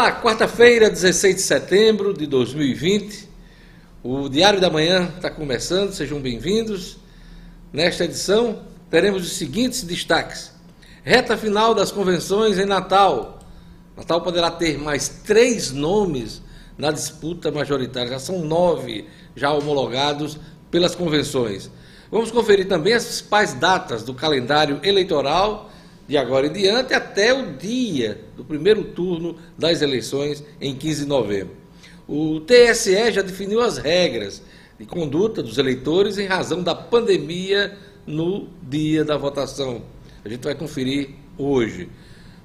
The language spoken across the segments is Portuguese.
Olá, quarta-feira, 16 de setembro de 2020. O Diário da Manhã está começando, sejam bem-vindos. Nesta edição, teremos os seguintes destaques: reta final das convenções em Natal. Natal poderá ter mais três nomes na disputa majoritária, já são nove já homologados pelas convenções. Vamos conferir também as principais datas do calendário eleitoral de agora em diante até o dia do primeiro turno das eleições em 15 de novembro. O TSE já definiu as regras de conduta dos eleitores em razão da pandemia no dia da votação. A gente vai conferir hoje.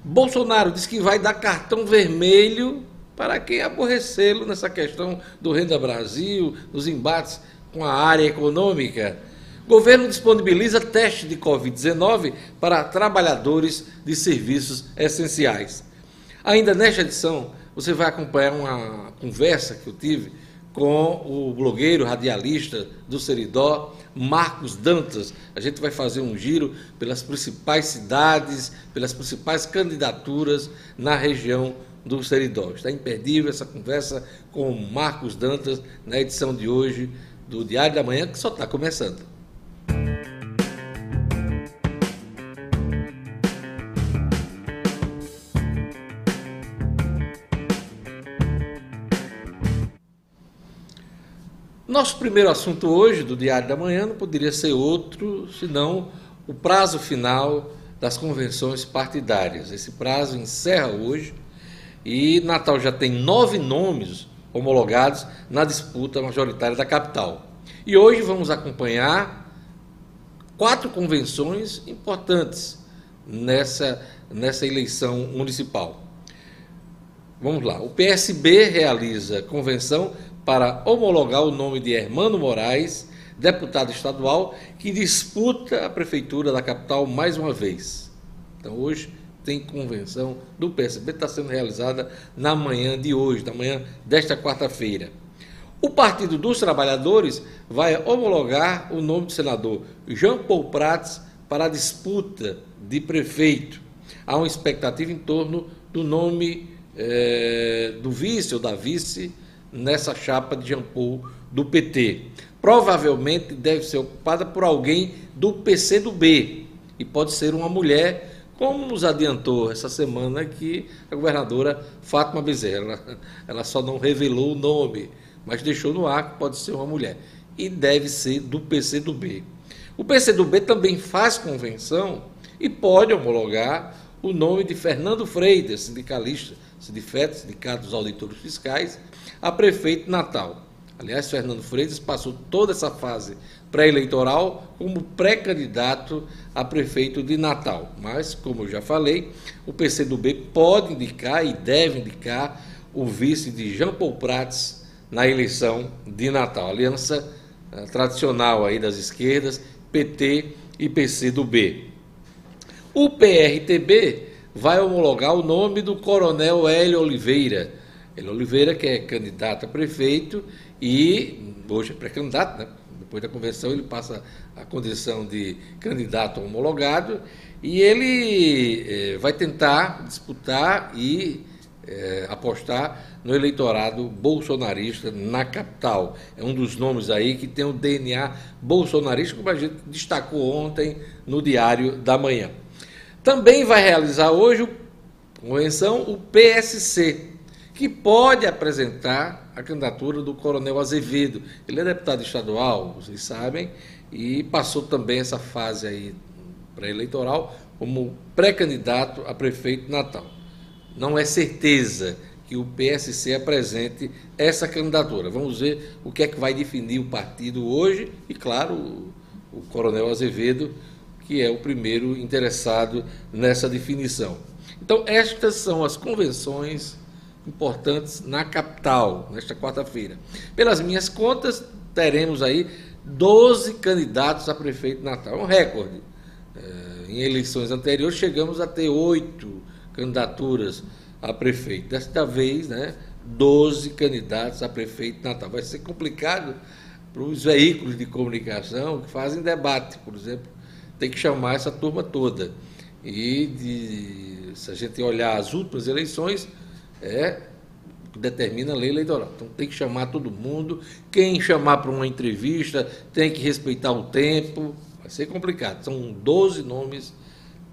Bolsonaro diz que vai dar cartão vermelho para quem aborrecê-lo nessa questão do Renda Brasil, dos embates com a área econômica. Governo disponibiliza teste de Covid-19 para trabalhadores de serviços essenciais. Ainda nesta edição, você vai acompanhar uma conversa que eu tive com o blogueiro radialista do Seridó, Marcos Dantas. A gente vai fazer um giro pelas principais cidades, pelas principais candidaturas na região do Seridó. Está imperdível essa conversa com Marcos Dantas na edição de hoje do Diário da Manhã, que só está começando. Nosso primeiro assunto hoje do Diário da Manhã não poderia ser outro senão o prazo final das convenções partidárias. Esse prazo encerra hoje e Natal já tem nove nomes homologados na disputa majoritária da capital. E hoje vamos acompanhar quatro convenções importantes nessa, nessa eleição municipal. Vamos lá. O PSB realiza convenção para homologar o nome de Hermano Moraes, deputado estadual, que disputa a prefeitura da capital mais uma vez. Então, hoje tem convenção do PSB, está sendo realizada na manhã de hoje, na manhã desta quarta-feira. O Partido dos Trabalhadores vai homologar o nome do senador Jean Paul Prats para a disputa de prefeito. Há uma expectativa em torno do nome é, do vice ou da vice nessa chapa de Jean Paul do PT. Provavelmente deve ser ocupada por alguém do PCdoB e pode ser uma mulher, como nos adiantou essa semana que a governadora Fátima Bezerra, ela, só não revelou o nome, mas deixou no ar que pode ser uma mulher e deve ser do PCdoB. O PCdoB também faz convenção e pode homologar o nome de Fernando Freitas, sindicalista, Sindifet, Sindicato dos Auditores Fiscais, a prefeito Natal. Aliás, Fernando Freitas passou toda essa fase pré-eleitoral como pré-candidato a prefeito de Natal. Mas, como eu já falei, o PCdoB pode indicar e deve indicar o vice de Jean Paul Prats na eleição de Natal. Aliança eh, tradicional aí das esquerdas, PT e PCdoB. O PRTB vai homologar o nome do coronel Hélio Oliveira ele Oliveira, que é candidato a prefeito e hoje é pré-candidato, né? depois da convenção ele passa a condição de candidato homologado e ele eh, vai tentar disputar e eh, apostar no eleitorado bolsonarista na capital. É um dos nomes aí que tem o DNA bolsonarista, como a gente destacou ontem no Diário da Manhã. Também vai realizar hoje, convenção, o PSC, que pode apresentar a candidatura do Coronel Azevedo. Ele é deputado estadual, vocês sabem, e passou também essa fase aí pré-eleitoral como pré-candidato a prefeito de Natal. Não é certeza que o PSC apresente essa candidatura. Vamos ver o que é que vai definir o partido hoje e, claro, o, o Coronel Azevedo, que é o primeiro interessado nessa definição. Então, estas são as convenções importantes na capital, nesta quarta-feira. Pelas minhas contas, teremos aí 12 candidatos a prefeito de Natal. É um recorde. É, em eleições anteriores, chegamos a ter oito candidaturas a prefeito. Desta vez, né, 12 candidatos a prefeito de Natal. Vai ser complicado para os veículos de comunicação que fazem debate, por exemplo. Tem que chamar essa turma toda. E de, se a gente olhar as últimas eleições, é determina a lei eleitoral. Então tem que chamar todo mundo. Quem chamar para uma entrevista tem que respeitar o tempo. Vai ser complicado. São 12 nomes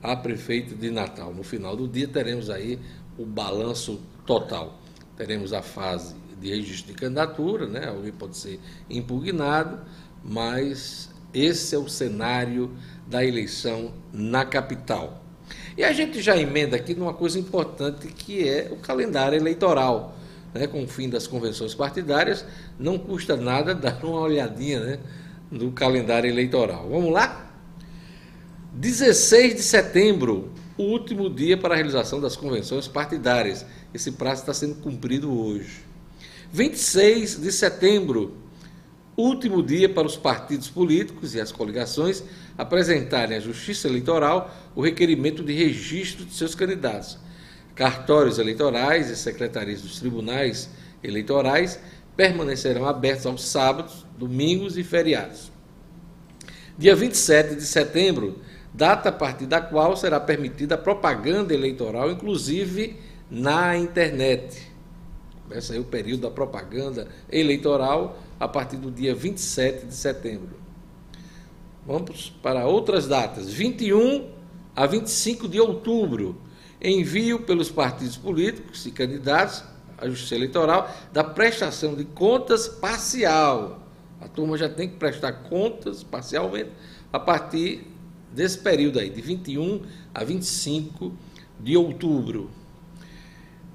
a prefeito de Natal. No final do dia teremos aí o balanço total. Teremos a fase de registro de candidatura, né? Alguém pode ser impugnado, mas esse é o cenário da eleição na capital. E a gente já emenda aqui numa coisa importante que é o calendário eleitoral. Né? Com o fim das convenções partidárias, não custa nada dar uma olhadinha né? no calendário eleitoral. Vamos lá? 16 de setembro, último dia para a realização das convenções partidárias. Esse prazo está sendo cumprido hoje. 26 de setembro, último dia para os partidos políticos e as coligações apresentarem à Justiça Eleitoral o requerimento de registro de seus candidatos. Cartórios eleitorais e secretarias dos tribunais eleitorais permanecerão abertos aos sábados, domingos e feriados. Dia 27 de setembro, data a partir da qual será permitida a propaganda eleitoral, inclusive na internet. Começa aí o período da propaganda eleitoral a partir do dia 27 de setembro. Vamos para outras datas. 21 a 25 de outubro, envio pelos partidos políticos e candidatos à Justiça Eleitoral da prestação de contas parcial. A turma já tem que prestar contas parcialmente a partir desse período aí, de 21 a 25 de outubro.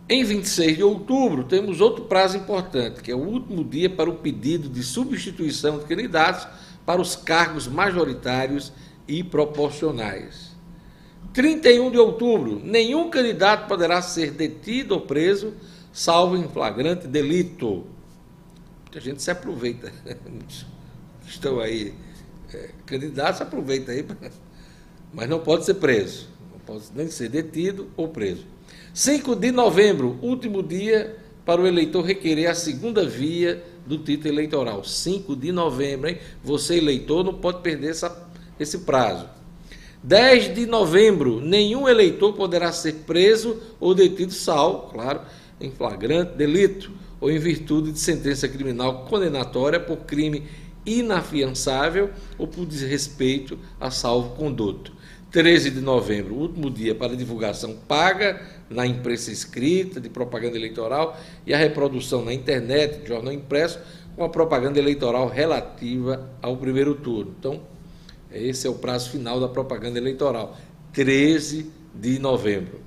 Em 26 de outubro, temos outro prazo importante, que é o último dia para o pedido de substituição de candidatos para os cargos majoritários e proporcionais. 31 de outubro, nenhum candidato poderá ser detido ou preso, salvo em flagrante delito. Muita gente se aproveita. Estão aí, é, candidatos aproveita aí, mas não pode ser preso. Não pode nem ser detido ou preso. 5 de novembro, último dia para o eleitor requerer a segunda via do título eleitoral. 5 de novembro, hein? Você, eleitor, não pode perder essa, esse prazo. 10 de novembro, nenhum eleitor poderá ser preso ou detido, salvo, claro, em flagrante delito ou em virtude de sentença criminal condenatória por crime inafiançável ou por desrespeito a salvo conduto. 13 de novembro, último dia para divulgação paga na imprensa escrita, de propaganda eleitoral e a reprodução na internet, de jornal impresso, com a propaganda eleitoral relativa ao primeiro turno. Então, esse é o prazo final da propaganda eleitoral, 13 de novembro.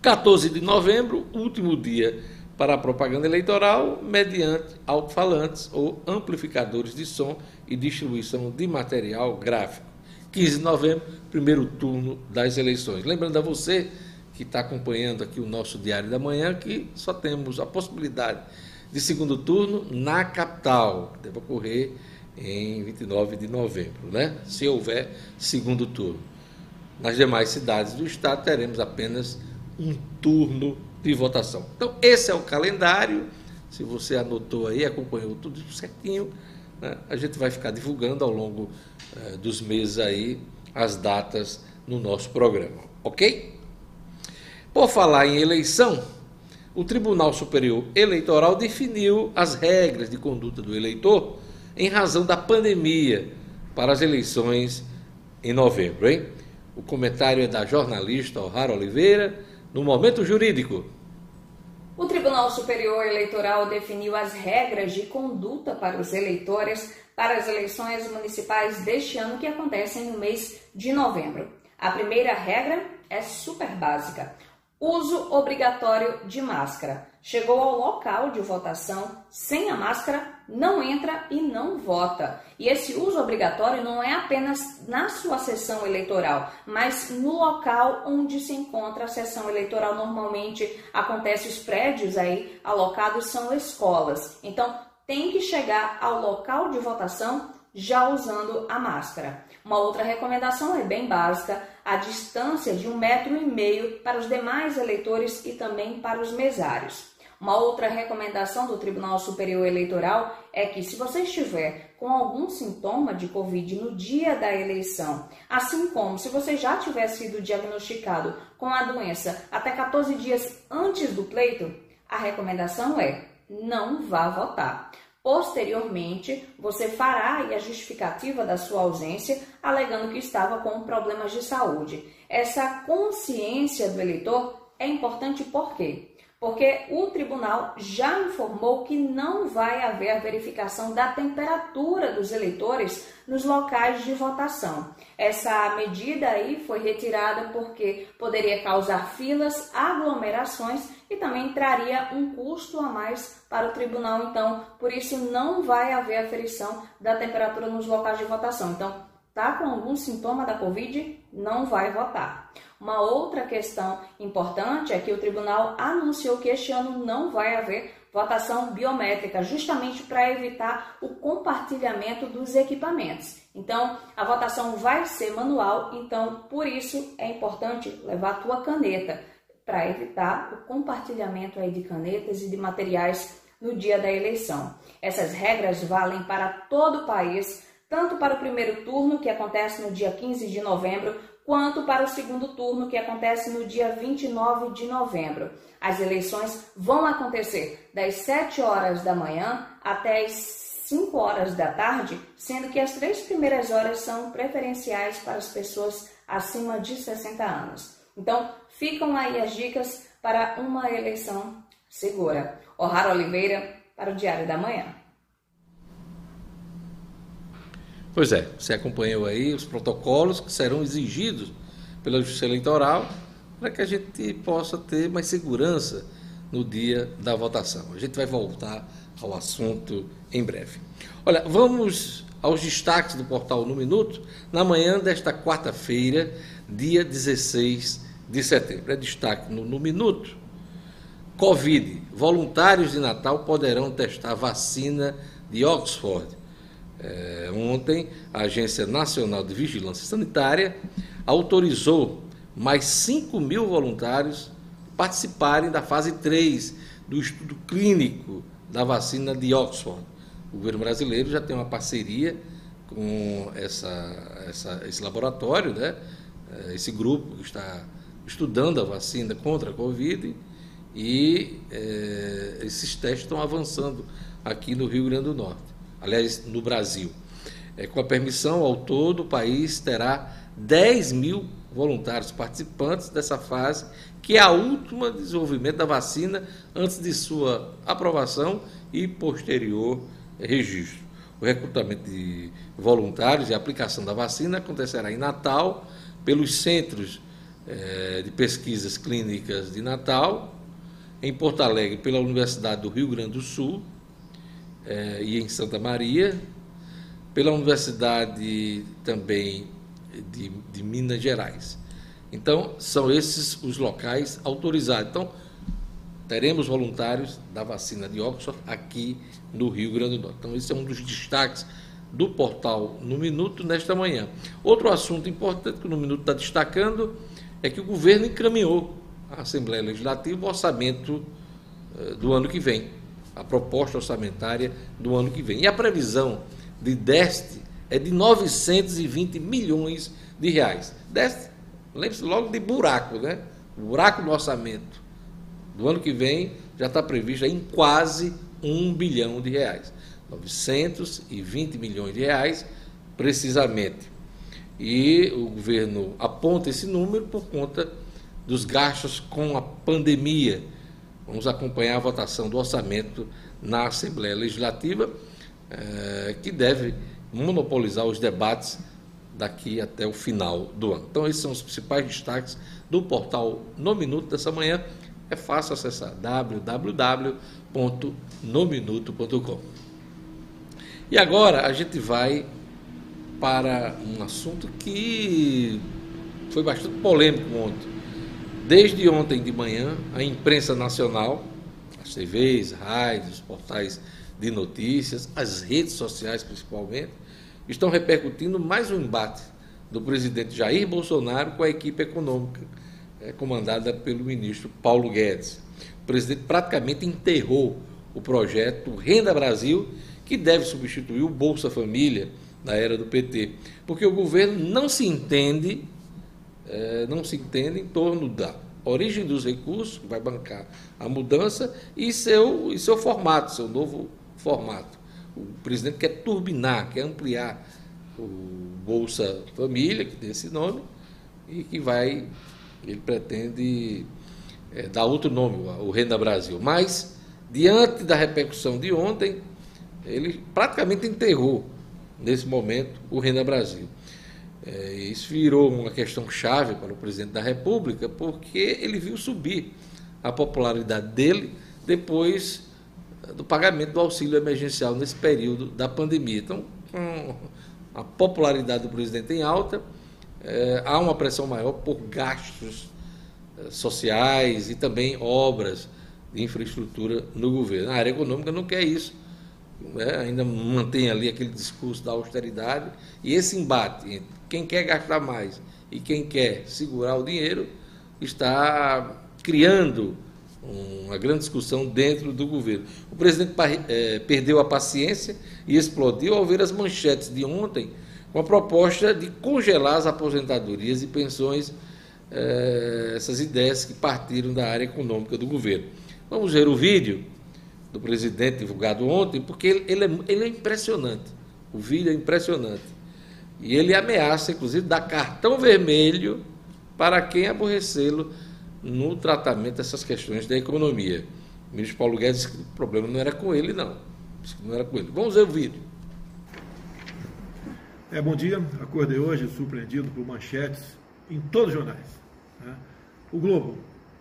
14 de novembro, último dia para a propaganda eleitoral, mediante alto-falantes ou amplificadores de som e distribuição de material gráfico. 15 de novembro, primeiro turno das eleições. Lembrando a você que está acompanhando aqui o nosso Diário da Manhã que só temos a possibilidade de segundo turno na capital, que deve ocorrer em 29 de novembro, né? se houver segundo turno. Nas demais cidades do estado teremos apenas um turno de votação. Então, esse é o calendário. Se você anotou aí, acompanhou tudo certinho, né? a gente vai ficar divulgando ao longo dos meses aí as datas no nosso programa, ok? Por falar em eleição, o Tribunal Superior Eleitoral definiu as regras de conduta do eleitor em razão da pandemia para as eleições em novembro, hein? O comentário é da jornalista O'Hara Oliveira, no Momento Jurídico. O Tribunal Superior Eleitoral definiu as regras de conduta para os eleitores para as eleições municipais deste ano que acontecem no mês de novembro. A primeira regra é super básica: uso obrigatório de máscara. Chegou ao local de votação sem a máscara, não entra e não vota. E esse uso obrigatório não é apenas na sua sessão eleitoral, mas no local onde se encontra a sessão eleitoral. Normalmente acontece os prédios aí alocados são escolas. Então tem que chegar ao local de votação já usando a máscara. Uma outra recomendação é bem básica, a distância de um metro e meio para os demais eleitores e também para os mesários. Uma outra recomendação do Tribunal Superior Eleitoral é que, se você estiver com algum sintoma de Covid no dia da eleição, assim como se você já tiver sido diagnosticado com a doença até 14 dias antes do pleito, a recomendação é não vá votar. Posteriormente, você fará a justificativa da sua ausência, alegando que estava com problemas de saúde. Essa consciência do eleitor é importante por quê? Porque o tribunal já informou que não vai haver a verificação da temperatura dos eleitores nos locais de votação. Essa medida aí foi retirada porque poderia causar filas, aglomerações e também traria um custo a mais para o tribunal. Então, por isso não vai haver aferição da temperatura nos locais de votação. Então, tá com algum sintoma da Covid, não vai votar. Uma outra questão importante é que o tribunal anunciou que este ano não vai haver votação biométrica, justamente para evitar o compartilhamento dos equipamentos. Então, a votação vai ser manual, então por isso é importante levar a tua caneta para evitar o compartilhamento aí de canetas e de materiais no dia da eleição. Essas regras valem para todo o país, tanto para o primeiro turno, que acontece no dia 15 de novembro, quanto para o segundo turno, que acontece no dia 29 de novembro. As eleições vão acontecer das 7 horas da manhã até as 5 horas da tarde, sendo que as três primeiras horas são preferenciais para as pessoas acima de 60 anos. Então, ficam aí as dicas para uma eleição segura. O'Hara Oliveira, para o Diário da Manhã. Pois é, você acompanhou aí os protocolos que serão exigidos pela Justiça Eleitoral para que a gente possa ter mais segurança no dia da votação. A gente vai voltar ao assunto em breve. Olha, vamos aos destaques do portal No Minuto na manhã desta quarta-feira, dia 16 de setembro. É destaque no, no Minuto. Covid. Voluntários de Natal poderão testar vacina de Oxford. É, ontem, a Agência Nacional de Vigilância Sanitária autorizou mais 5 mil voluntários participarem da fase 3 do estudo clínico da vacina de Oxford. O governo brasileiro já tem uma parceria com essa, essa, esse laboratório, né? É, esse grupo que está estudando a vacina contra a Covid e é, esses testes estão avançando aqui no Rio Grande do Norte aliás, no Brasil. É, com a permissão, ao todo, o país terá 10 mil voluntários participantes dessa fase, que é a última desenvolvimento da vacina antes de sua aprovação e posterior registro. O recrutamento de voluntários e a aplicação da vacina acontecerá em Natal, pelos centros eh, de pesquisas clínicas de Natal, em Porto Alegre, pela Universidade do Rio Grande do Sul, eh, e em Santa Maria, pela Universidade também de, de Minas Gerais. Então, são esses os locais autorizados. Então, teremos voluntários da vacina de Oxford aqui no Rio Grande do Norte. Então, esse é um dos destaques do portal No Minuto nesta manhã. Outro assunto importante que o No Minuto está destacando é que o governo encaminhou à Assembleia Legislativa o orçamento eh, do ano que vem a proposta orçamentária do ano que vem. E a previsão de déficit é de 920 milhões de reais. Déficit, lembre-se logo de buraco, né? Buraco no orçamento do ano que vem já está previsto em quase um bilhão de reais. 920 milhões de reais, precisamente. E o governo aponta esse número por conta dos gastos com a pandemia Vamos acompanhar a votação do orçamento na Assembleia Legislativa, eh, que deve monopolizar os debates daqui até o final do ano. Então, esses são os principais destaques do portal No Minuto dessa manhã. É fácil acessar www.nominuto.com. E agora a gente vai para um assunto que foi bastante polêmico ontem. Desde ontem de manhã, a imprensa nacional, as TVs, rádios, portais de notícias, as redes sociais principalmente, estão repercutindo mais um embate do presidente Jair Bolsonaro com a equipe econômica é, comandada pelo ministro Paulo Guedes. O presidente praticamente enterrou o projeto Renda Brasil, que deve substituir o Bolsa Família na era do PT, porque o governo não se entende, é, não se entende em torno da origem dos recursos, que vai bancar a mudança, e seu, e seu formato, seu novo formato. O presidente quer turbinar, quer ampliar o Bolsa Família, que tem esse nome, e que vai, ele pretende é, dar outro nome, o Renda Brasil. Mas, diante da repercussão de ontem, ele praticamente enterrou, nesse momento, o Renda Brasil. É, isso virou uma questão chave para o presidente da República, porque ele viu subir a popularidade dele depois do pagamento do auxílio emergencial nesse período da pandemia. Então, com a popularidade do presidente em alta, é, há uma pressão maior por gastos é, sociais e também obras de infraestrutura no governo. A área econômica não quer isso né, ainda mantém ali aquele discurso da austeridade, e esse embate entre quem quer gastar mais e quem quer segurar o dinheiro está criando uma grande discussão dentro do governo. O presidente é, perdeu a paciência e explodiu ao ver as manchetes de ontem com a proposta de congelar as aposentadorias e pensões, é, essas ideias que partiram da área econômica do governo. Vamos ver o vídeo do presidente divulgado ontem, porque ele, é, ele é impressionante. O vídeo é impressionante. E ele ameaça, inclusive, dar cartão vermelho para quem aborrecê-lo no tratamento dessas questões da economia. O ministro Paulo Guedes disse que o problema não era com ele, não. Disse que não era com ele. Vamos ver o vídeo. É, bom dia. Acordei hoje surpreendido por manchetes em todos os jornais. Né? O Globo.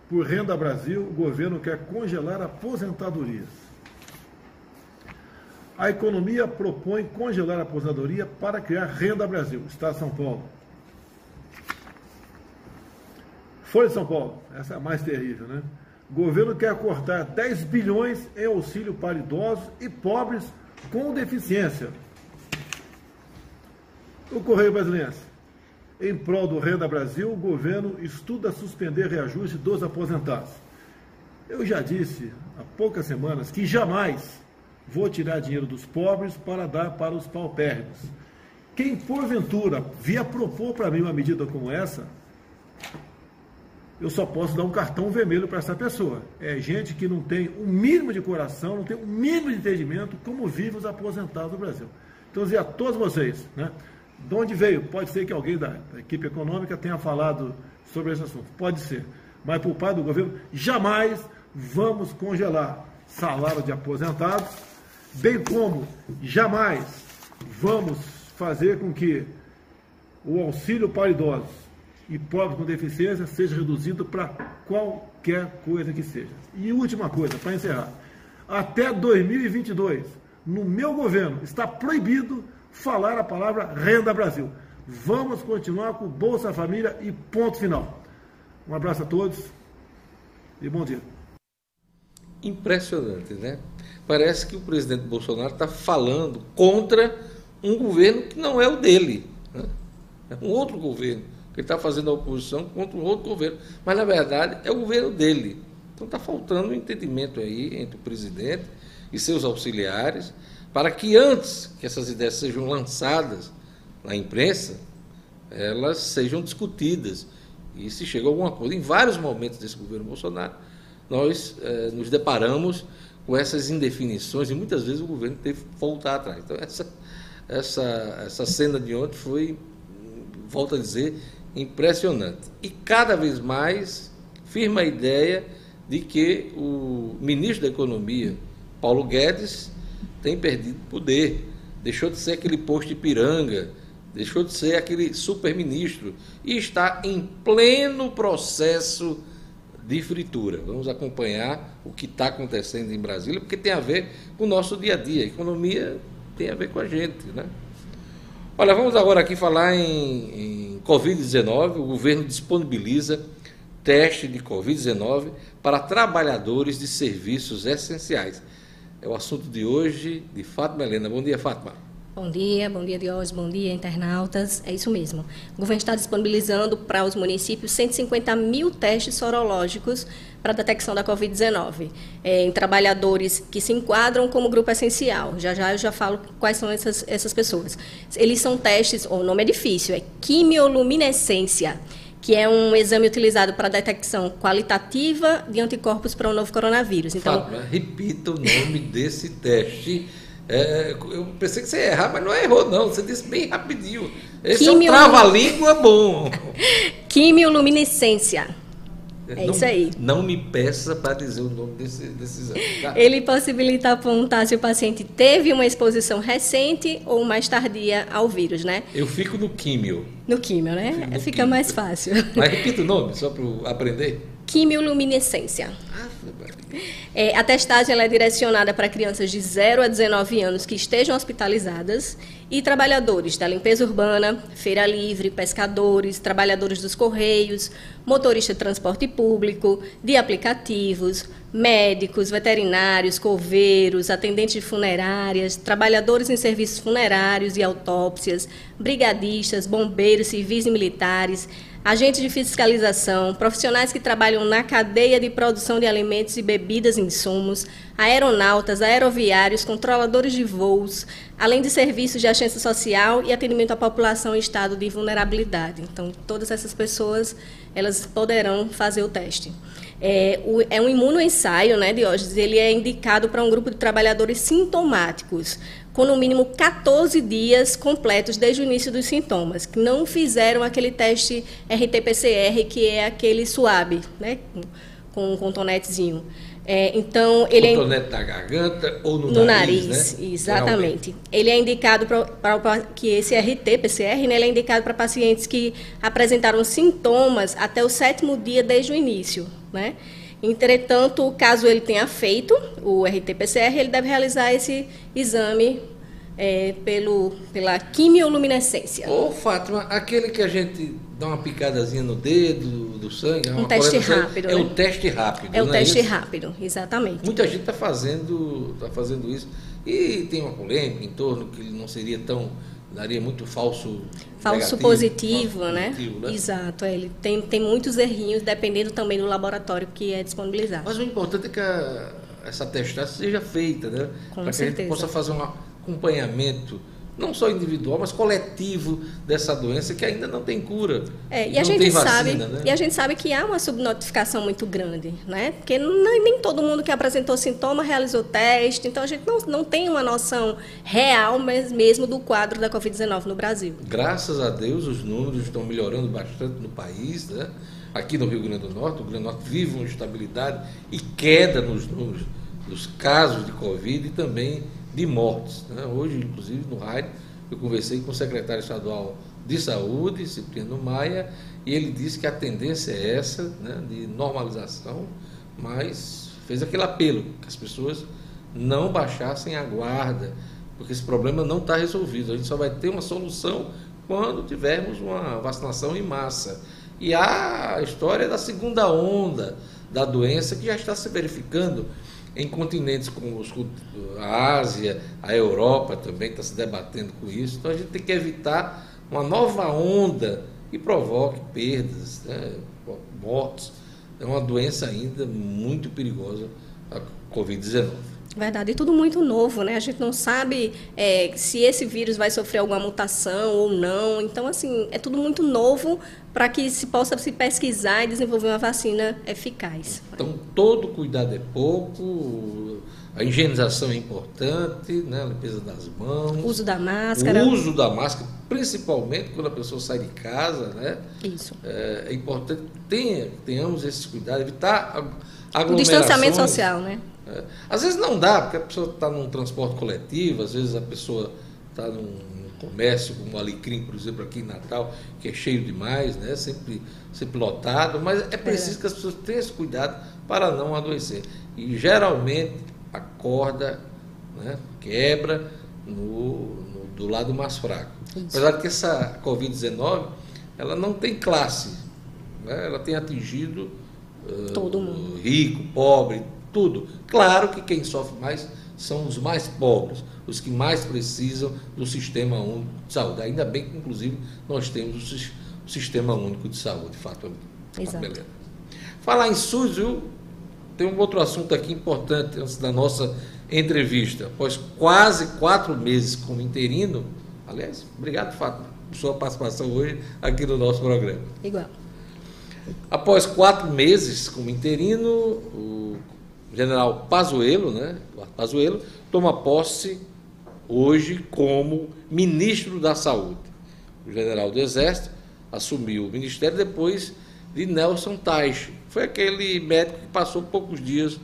Por Renda Brasil, o governo quer congelar aposentadorias. A economia propõe congelar a aposentadoria para criar Renda Brasil, Estado de São Paulo. Folha de São Paulo, essa é a mais terrível, né? Governo quer cortar 10 bilhões em auxílio para idosos e pobres com deficiência. O Correio Brasileiro. Em prol do Renda Brasil, o governo estuda suspender reajuste dos aposentados. Eu já disse há poucas semanas que jamais vou tirar dinheiro dos pobres para dar para os paupérrimos. Quem porventura vier propor para mim uma medida como essa, eu só posso dar um cartão vermelho para essa pessoa. É gente que não tem o um mínimo de coração, não tem o um mínimo de entendimento como vivem os aposentados do Brasil. Então, dizer a todos vocês, né? De onde veio? Pode ser que alguém da equipe econômica tenha falado sobre esse assunto. Pode ser. Mas por parte do governo, jamais vamos congelar salário de aposentados bem como jamais vamos fazer com que o auxílio para idosos e pobres com deficiência seja reduzido para qualquer coisa que seja. E última coisa, para encerrar. Até 2022, no meu governo, está proibido falar a palavra Renda Brasil. Vamos continuar com Bolsa Família e ponto final. Um abraço a todos e bom dia. Impressionante, né? Parece que o presidente Bolsonaro está falando contra um governo que não é o dele. Né? É um outro governo. Ele está fazendo a oposição contra um outro governo. Mas, na verdade, é o governo dele. Então está faltando um entendimento aí entre o presidente e seus auxiliares, para que antes que essas ideias sejam lançadas na imprensa, elas sejam discutidas. E se chega a alguma coisa. Em vários momentos desse governo Bolsonaro, nós eh, nos deparamos com essas indefinições e muitas vezes o governo teve que voltar atrás. Então, essa, essa, essa cena de ontem foi, volto a dizer, impressionante. E cada vez mais firma a ideia de que o ministro da Economia, Paulo Guedes, tem perdido poder, deixou de ser aquele posto de piranga, deixou de ser aquele super-ministro e está em pleno processo de fritura. Vamos acompanhar o que está acontecendo em Brasília, porque tem a ver com o nosso dia a dia. A economia tem a ver com a gente, né? Olha, vamos agora aqui falar em, em Covid-19. O governo disponibiliza teste de Covid-19 para trabalhadores de serviços essenciais. É o assunto de hoje de Fátima Helena. Bom dia, Fátima. Bom dia, bom dia, Diógenes, bom dia, internautas. É isso mesmo. O governo está disponibilizando para os municípios 150 mil testes sorológicos para a detecção da Covid-19 é, em trabalhadores que se enquadram como grupo essencial. Já já eu já falo quais são essas, essas pessoas. Eles são testes, o nome é difícil, é quimioluminescência que é um exame utilizado para detecção qualitativa de anticorpos para o novo coronavírus. Então, Fábio, repita o nome desse teste é, eu pensei que você ia errar, mas não errou, não. Você disse bem rapidinho. Esse Quimio... é um trava-língua bom. Quimioluminescência. É não, isso aí. Não me peça para dizer o nome desse, desse exame. Tá? Ele possibilita apontar se o paciente teve uma exposição recente ou mais tardia ao vírus, né? Eu fico no químio. No químio, né? No Fica químio. mais fácil. Mas repita o nome, só para aprender. Quimioluminescência. É, a testagem é direcionada para crianças de 0 a 19 anos que estejam hospitalizadas e trabalhadores da limpeza urbana, feira livre, pescadores, trabalhadores dos correios, motorista de transporte público, de aplicativos, médicos, veterinários, coveiros, atendentes de funerárias, trabalhadores em serviços funerários e autópsias, brigadistas, bombeiros, civis e militares, agentes de fiscalização, profissionais que trabalham na cadeia de produção de alimentos e bebidas e insumos, aeronautas, aeroviários, controladores de voos, além de serviços de assistência social e atendimento à população em estado de vulnerabilidade. Então, todas essas pessoas, elas poderão fazer o teste. É, o, é um imunoensaio, né, Diógenes? Ele é indicado para um grupo de trabalhadores sintomáticos, com no mínimo 14 dias completos desde o início dos sintomas, que não fizeram aquele teste RT-PCR, que é aquele suave, né, com um contonetezinho. É, então ele é Cotonete é, na garganta ou no, no nariz, nariz né? exatamente. Ele é indicado para que esse RT-PCR, né, ele é indicado para pacientes que apresentaram sintomas até o sétimo dia desde o início, né? Entretanto, caso ele tenha feito o RT-PCR, ele deve realizar esse exame é, pelo, pela quimioluminescência. Ô, Fátima, aquele que a gente dá uma picadazinha no dedo do sangue, um teste rápido. É né? o teste rápido. É o é teste é rápido, exatamente. Muita gente está fazendo, tá fazendo isso. E tem uma polêmica em torno que ele não seria tão daria muito falso falso negativo, positivo, falso né? Positivo, né? Exato, é, ele tem, tem muitos errinhos dependendo também do laboratório que é disponibilizado. Mas o importante é que a, essa testagem seja feita, né? Para que a gente possa fazer um acompanhamento não só individual, mas coletivo dessa doença que ainda não tem cura. É, e a gente vacina, sabe, né? e a gente sabe que há uma subnotificação muito grande, né? Porque não, nem todo mundo que apresentou sintoma realizou teste, então a gente não, não tem uma noção real mas mesmo do quadro da COVID-19 no Brasil. Graças a Deus os números estão melhorando bastante no país, né? Aqui no Rio Grande do Norte, o Rio Grande do Norte vive uma estabilidade e queda nos números dos casos de Covid e também de mortes. Né? Hoje, inclusive, no rádio, eu conversei com o secretário estadual de Saúde, Cipriano Maia, e ele disse que a tendência é essa, né, de normalização, mas fez aquele apelo que as pessoas não baixassem a guarda, porque esse problema não está resolvido. A gente só vai ter uma solução quando tivermos uma vacinação em massa. E a história da segunda onda da doença que já está se verificando em continentes como a Ásia, a Europa também está se debatendo com isso. Então a gente tem que evitar uma nova onda que provoque perdas, né, mortes. É uma doença ainda muito perigosa, a Covid-19. Verdade, e tudo muito novo, né? A gente não sabe é, se esse vírus vai sofrer alguma mutação ou não. Então, assim, é tudo muito novo para que se possa se pesquisar e desenvolver uma vacina eficaz. Então, todo cuidado é pouco, a higienização é importante, né? a limpeza das mãos. O uso da máscara. O uso da máscara, principalmente quando a pessoa sai de casa, né? Isso. É, é importante que tenha, tenhamos esse cuidado, evitar o distanciamento social, né? É. Às vezes não dá, porque a pessoa está num transporte coletivo, às vezes a pessoa está num comércio, como o Alecrim, por exemplo, aqui em Natal, que é cheio demais, né? sempre, sempre lotado, mas é preciso é. que as pessoas tenham esse cuidado para não adoecer. E geralmente a corda né, quebra no, no, do lado mais fraco. Isso. Apesar de que essa Covid-19 ela não tem classe, né? ela tem atingido uh, todo mundo. rico, pobre, tudo. Claro que quem sofre mais são os mais pobres, os que mais precisam do sistema único de saúde. Ainda bem que, inclusive, nós temos o sistema único de saúde, de fato. Exato. Falar em SUS, viu? tem um outro assunto aqui importante antes da nossa entrevista. Após quase quatro meses como interino, aliás, obrigado, Fátima, por sua participação hoje aqui no nosso programa. Igual. Após quatro meses como interino, o general Pazuello, né, Pazuello, toma posse hoje como ministro da Saúde. O general do Exército assumiu o ministério depois de Nelson Teich. Foi aquele médico que passou poucos dias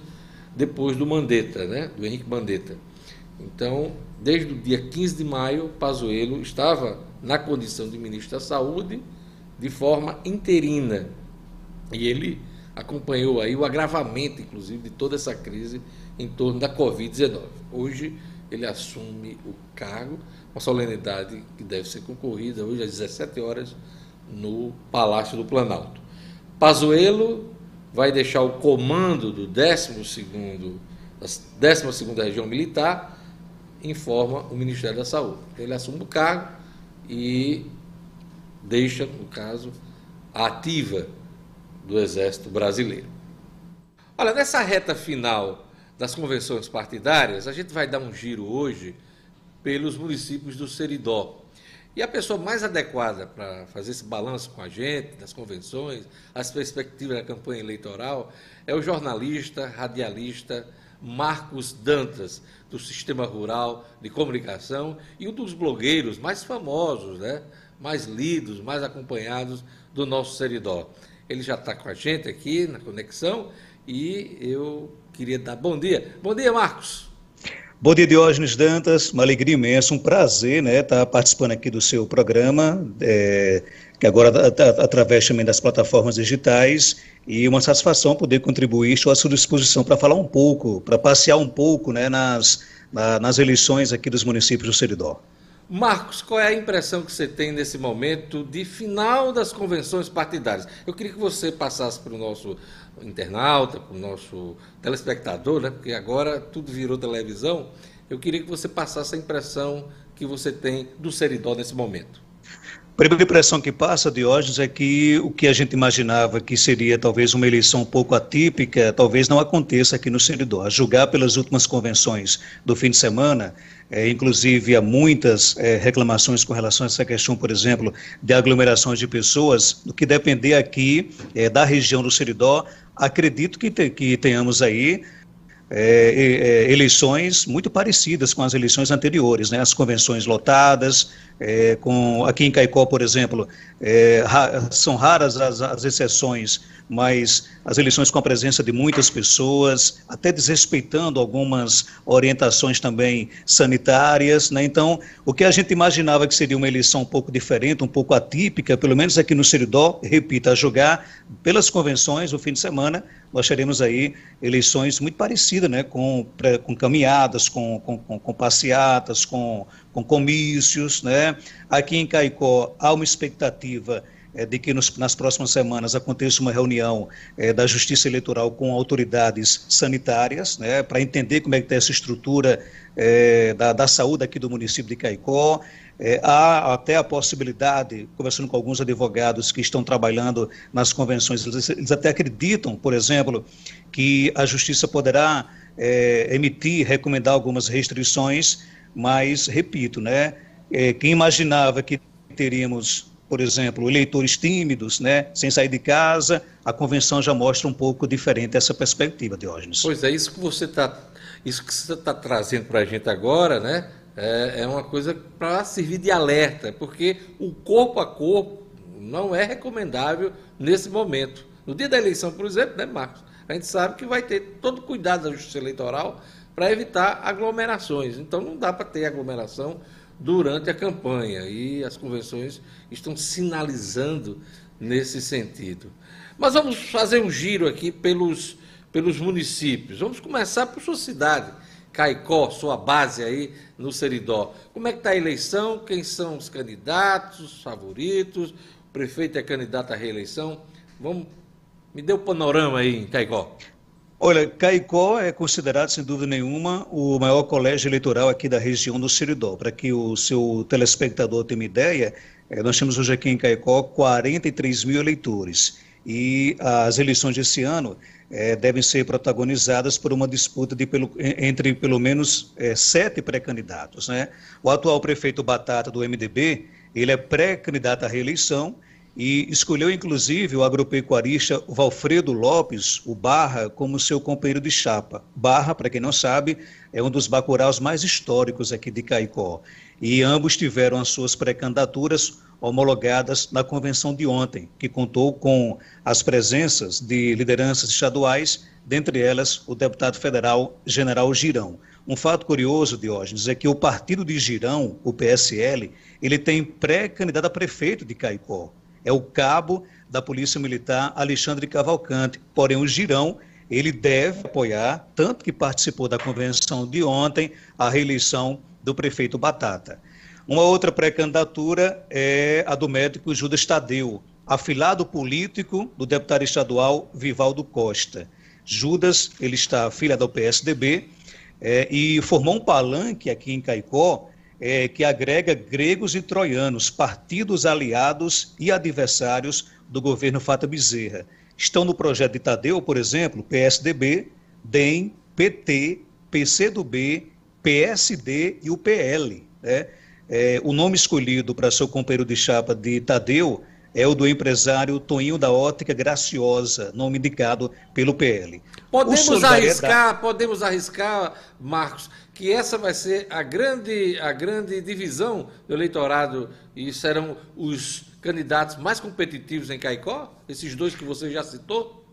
depois do Mandetta, né, do Henrique Mandetta. Então, desde o dia 15 de maio, Pazuello estava na condição de ministro da Saúde de forma interina. E ele acompanhou aí o agravamento, inclusive, de toda essa crise em torno da Covid-19. Hoje ele assume o cargo, uma solenidade que deve ser concorrida hoje às 17 horas no Palácio do Planalto. Pazuello vai deixar o comando do 12º, da 12 Região Militar, informa o Ministério da Saúde. Ele assume o cargo e deixa, no caso, a ativa do Exército Brasileiro. Olha, nessa reta final das convenções partidárias, a gente vai dar um giro hoje pelos municípios do Seridó. E a pessoa mais adequada para fazer esse balanço com a gente, das convenções, as perspectivas da campanha eleitoral, é o jornalista, radialista Marcos Dantas, do Sistema Rural de Comunicação e um dos blogueiros mais famosos, né? mais lidos, mais acompanhados do nosso Seridó. Ele já está com a gente aqui na conexão e eu queria dar bom dia. Bom dia, Marcos. Bom dia, Diógenes Dantas. Uma alegria imensa, um prazer né, estar participando aqui do seu programa, é, que agora através também das plataformas digitais, e uma satisfação poder contribuir. Estou à sua disposição para falar um pouco, para passear um pouco né, nas, na, nas eleições aqui dos municípios do Seridó. Marcos, qual é a impressão que você tem nesse momento de final das convenções partidárias? Eu queria que você passasse para o nosso internauta, para o nosso telespectador, né? porque agora tudo virou televisão. Eu queria que você passasse a impressão que você tem do Seridó nesse momento. A primeira impressão que passa, Diógenes, é que o que a gente imaginava que seria talvez uma eleição um pouco atípica, talvez não aconteça aqui no Seridó. A julgar pelas últimas convenções do fim de semana, é, inclusive há muitas é, reclamações com relação a essa questão, por exemplo, de aglomerações de pessoas, do que depender aqui é, da região do Seridó, acredito que, te, que tenhamos aí é, é, eleições muito parecidas com as eleições anteriores, né? as convenções lotadas, é, com, aqui em Caicó, por exemplo, é, ra, são raras as, as, exceções, mas as eleições com a presença de muitas pessoas, até desrespeitando algumas orientações também sanitárias. Né? Então, o que a gente imaginava que seria uma eleição um pouco diferente, um pouco atípica, pelo menos aqui no Seridó, repito, a jogar pelas convenções no fim de semana, nós teremos aí eleições muito parecidas, né, com, com caminhadas, com, com, com passeatas, com, com comícios. Né. Aqui em Caicó há uma expectativa é, de que nos, nas próximas semanas aconteça uma reunião é, da Justiça Eleitoral com autoridades sanitárias, né, para entender como é que está essa estrutura é, da, da saúde aqui do município de Caicó. Há até a possibilidade, conversando com alguns advogados que estão trabalhando nas convenções, eles, eles até acreditam, por exemplo, que a justiça poderá emitir, recomendar algumas restrições, mas, repito, né, é, quem imaginava que teríamos, por exemplo, eleitores tímidos, né, sem sair de casa, a convenção já mostra um pouco diferente essa perspectiva, Diógenes. Pois é, isso que você está isso que você está trazendo para a gente agora, né? é, é uma coisa para servir de alerta, porque o corpo a corpo não é recomendável nesse momento. No dia da eleição, por exemplo, né, Marcos? A gente sabe que vai ter todo cuidado da justiça eleitoral para evitar aglomerações. Então não dá para ter aglomeração durante a campanha e as convenções estão sinalizando nesse sentido. Mas vamos fazer um giro aqui pelos, pelos municípios. Vamos começar por sua cidade. Caicó, sua base aí no Seridó. Como é que está a eleição? Quem são os candidatos, os favoritos? O prefeito é candidato à reeleição? Vamos, me dê o um panorama aí Caicó. Olha, Caicó é considerado, sem dúvida nenhuma, o maior colégio eleitoral aqui da região do Seridó. Para que o seu telespectador tenha uma ideia, é, nós temos hoje aqui em Caicó 43 mil eleitores. E as eleições desse ano é, devem ser protagonizadas por uma disputa pelo, entre pelo menos é, sete pré-candidatos. Né? O atual prefeito Batata, do MDB, ele é pré-candidato à reeleição e escolheu inclusive o agropecuarista Valfredo Lopes, o Barra, como seu companheiro de chapa. Barra, para quem não sabe, é um dos bacuraus mais históricos aqui de Caicó. E ambos tiveram as suas pré-candidaturas homologadas na convenção de ontem, que contou com as presenças de lideranças estaduais, dentre elas o deputado federal General Girão. Um fato curioso, Diógenes, é que o partido de Girão, o PSL, ele tem pré-candidato a prefeito de Caicó é o cabo da Polícia Militar Alexandre Cavalcante. Porém, o Girão, ele deve apoiar, tanto que participou da convenção de ontem, a reeleição do prefeito Batata. Uma outra pré-candidatura é a do médico Judas Tadeu, afilado político do deputado estadual Vivaldo Costa. Judas, ele está afiliado ao PSDB é, e formou um palanque aqui em Caicó é, que agrega gregos e troianos, partidos aliados e adversários do governo Fata Bezerra. Estão no projeto de Tadeu, por exemplo, PSDB, DEM, PT, PCdoB, PSD e o PL. Né? É, o nome escolhido para seu companheiro de chapa de Tadeu é o do empresário Toninho da Ótica Graciosa, nome indicado pelo PL. Podemos arriscar, podemos arriscar, Marcos, que essa vai ser a grande, a grande divisão do eleitorado e serão os candidatos mais competitivos em Caicó? Esses dois que você já citou?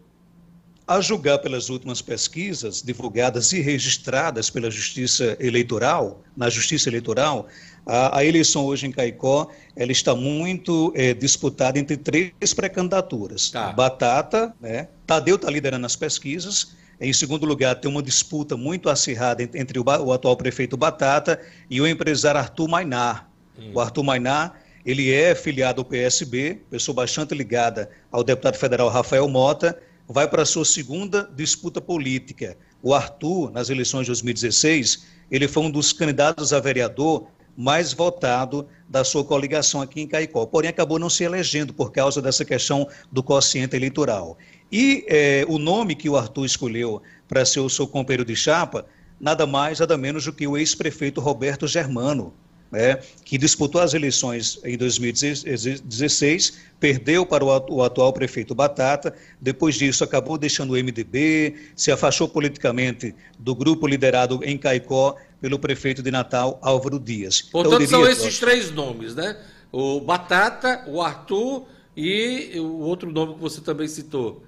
A julgar pelas últimas pesquisas divulgadas e registradas pela Justiça Eleitoral, na Justiça Eleitoral, a, a eleição hoje em Caicó ela está muito é, disputada entre três pré-candidaturas. Tá. Batata, né? Tadeu está liderando as pesquisas. Em segundo lugar, tem uma disputa muito acirrada entre o, o atual prefeito Batata e o empresário Arthur Mainar. Hum. O Arthur Mainar, ele é filiado ao PSB, pessoa bastante ligada ao deputado federal Rafael Mota, vai para a sua segunda disputa política. O Arthur, nas eleições de 2016, ele foi um dos candidatos a vereador mais votado da sua coligação aqui em Caicó. Porém, acabou não se elegendo por causa dessa questão do quociente eleitoral. E é, o nome que o Arthur escolheu para ser o seu companheiro de chapa, nada mais, nada menos do que o ex-prefeito Roberto Germano, né, que disputou as eleições em 2016, perdeu para o atual prefeito Batata, depois disso acabou deixando o MDB, se afastou politicamente do grupo liderado em Caicó pelo prefeito de Natal, Álvaro Dias. Então, Portanto, então, são esses três nomes, né? O Batata, o Arthur e o outro nome que você também citou.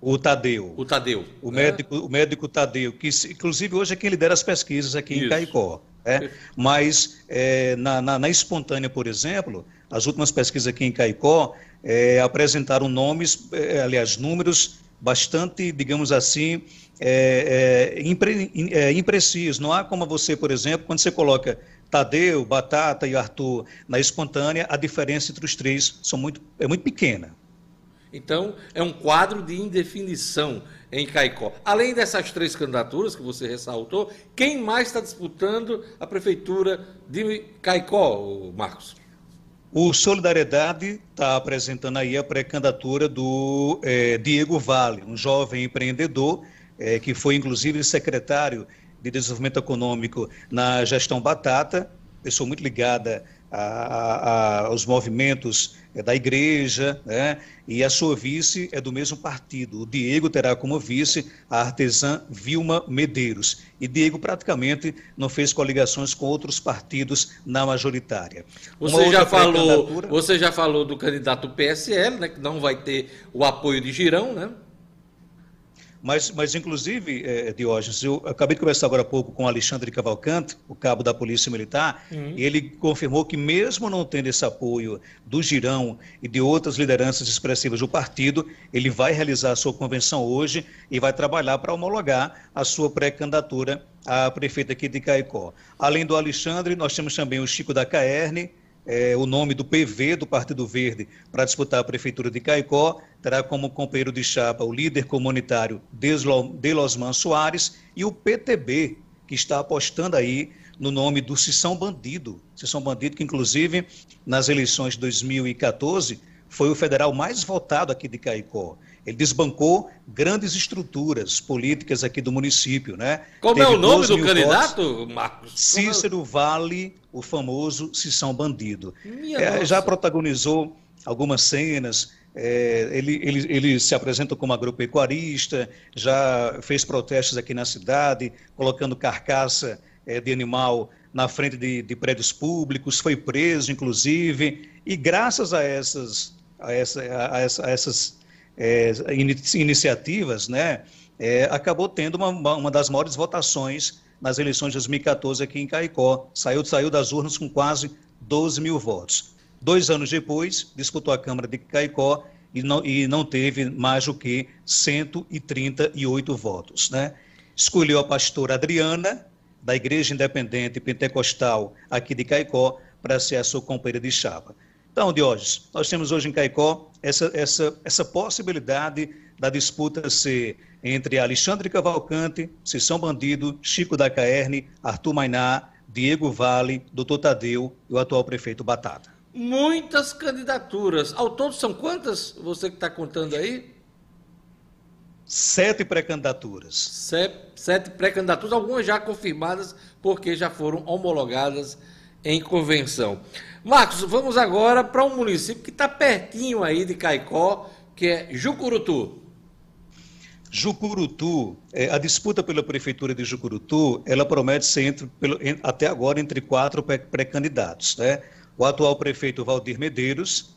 O Tadeu. O Tadeu. O, né? médico, o médico Tadeu, que inclusive hoje é quem lidera as pesquisas aqui Isso. em Caicó. É, mas é, na, na, na, espontânea, por exemplo, as últimas pesquisas aqui em Caicó é, apresentaram nomes, é, aliás, números bastante, digamos assim, é, é, impre, imprecisos. Não há como você, por exemplo, quando você coloca Tadeu, Batata e Arthur na espontânea, a diferença entre os três são muito, é muito pequena. Então, é um quadro de indefinição em Caicó. Além dessas três candidaturas que você ressaltou, quem mais está disputando a prefeitura de Caicó, Marcos? O Solidariedade está apresentando aí a pré-candidatura do é, Diego Vale, um jovem empreendedor é, que foi inclusive secretário de Desenvolvimento Econômico na gestão Batata, pessoa muito ligada a, a, aos movimentos é da igreja, né? e a sua vice é do mesmo partido. O Diego terá como vice a artesã Vilma Medeiros. E Diego praticamente não fez coligações com outros partidos na majoritária. Você já, falou, você já falou do candidato PSL, né, que não vai ter o apoio de Girão, né? Mas, mas inclusive, é, Diógenes, eu acabei de conversar agora há pouco com Alexandre Cavalcante, o cabo da Polícia Militar, uhum. e ele confirmou que mesmo não tendo esse apoio do Girão e de outras lideranças expressivas do partido, ele vai realizar a sua convenção hoje e vai trabalhar para homologar a sua pré-candidatura a prefeita aqui de Caicó. Além do Alexandre, nós temos também o Chico da Caerne, é, o nome do PV do Partido Verde para disputar a Prefeitura de Caicó, terá como companheiro de chapa o líder comunitário Delosman Soares e o PTB, que está apostando aí no nome do Sissão Bandido. Sissão Bandido, que inclusive nas eleições de 2014 foi o federal mais votado aqui de Caicó. Ele desbancou grandes estruturas políticas aqui do município, né? Como Teve é o nome do candidato, votos. Marcos? Cícero Vale, o famoso Sissão Bandido. É, já protagonizou algumas cenas. É, ele, ele, ele se apresenta como agropecuarista, já fez protestos aqui na cidade, colocando carcaça é, de animal na frente de, de prédios públicos, foi preso, inclusive, e graças a essas, a essa, a essa, a essas é, iniciativas, né, é, acabou tendo uma, uma das maiores votações nas eleições de 2014 aqui em Caicó. Saiu, saiu das urnas com quase 12 mil votos. Dois anos depois, disputou a Câmara de Caicó e não, e não teve mais do que 138 votos. Né? Escolheu a pastora Adriana, da Igreja Independente Pentecostal aqui de Caicó, para ser a sua companheira de chapa. Então, Diógenes, nós temos hoje em Caicó essa, essa, essa possibilidade da disputa ser entre Alexandre Cavalcante, Sissão Bandido, Chico da Caerne, Arthur Mainá, Diego Vale, Doutor Tadeu e o atual prefeito Batata. Muitas candidaturas. Ao todo são quantas você que está contando aí? Sete pré-candidaturas. Sete, sete pré-candidaturas, algumas já confirmadas, porque já foram homologadas em convenção. Marcos, vamos agora para um município que está pertinho aí de Caicó, que é Jucurutu. Jucurutu, é, a disputa pela prefeitura de Jucurutu, ela promete ser entre, até agora entre quatro pré-candidatos. Né? O atual prefeito Valdir Medeiros,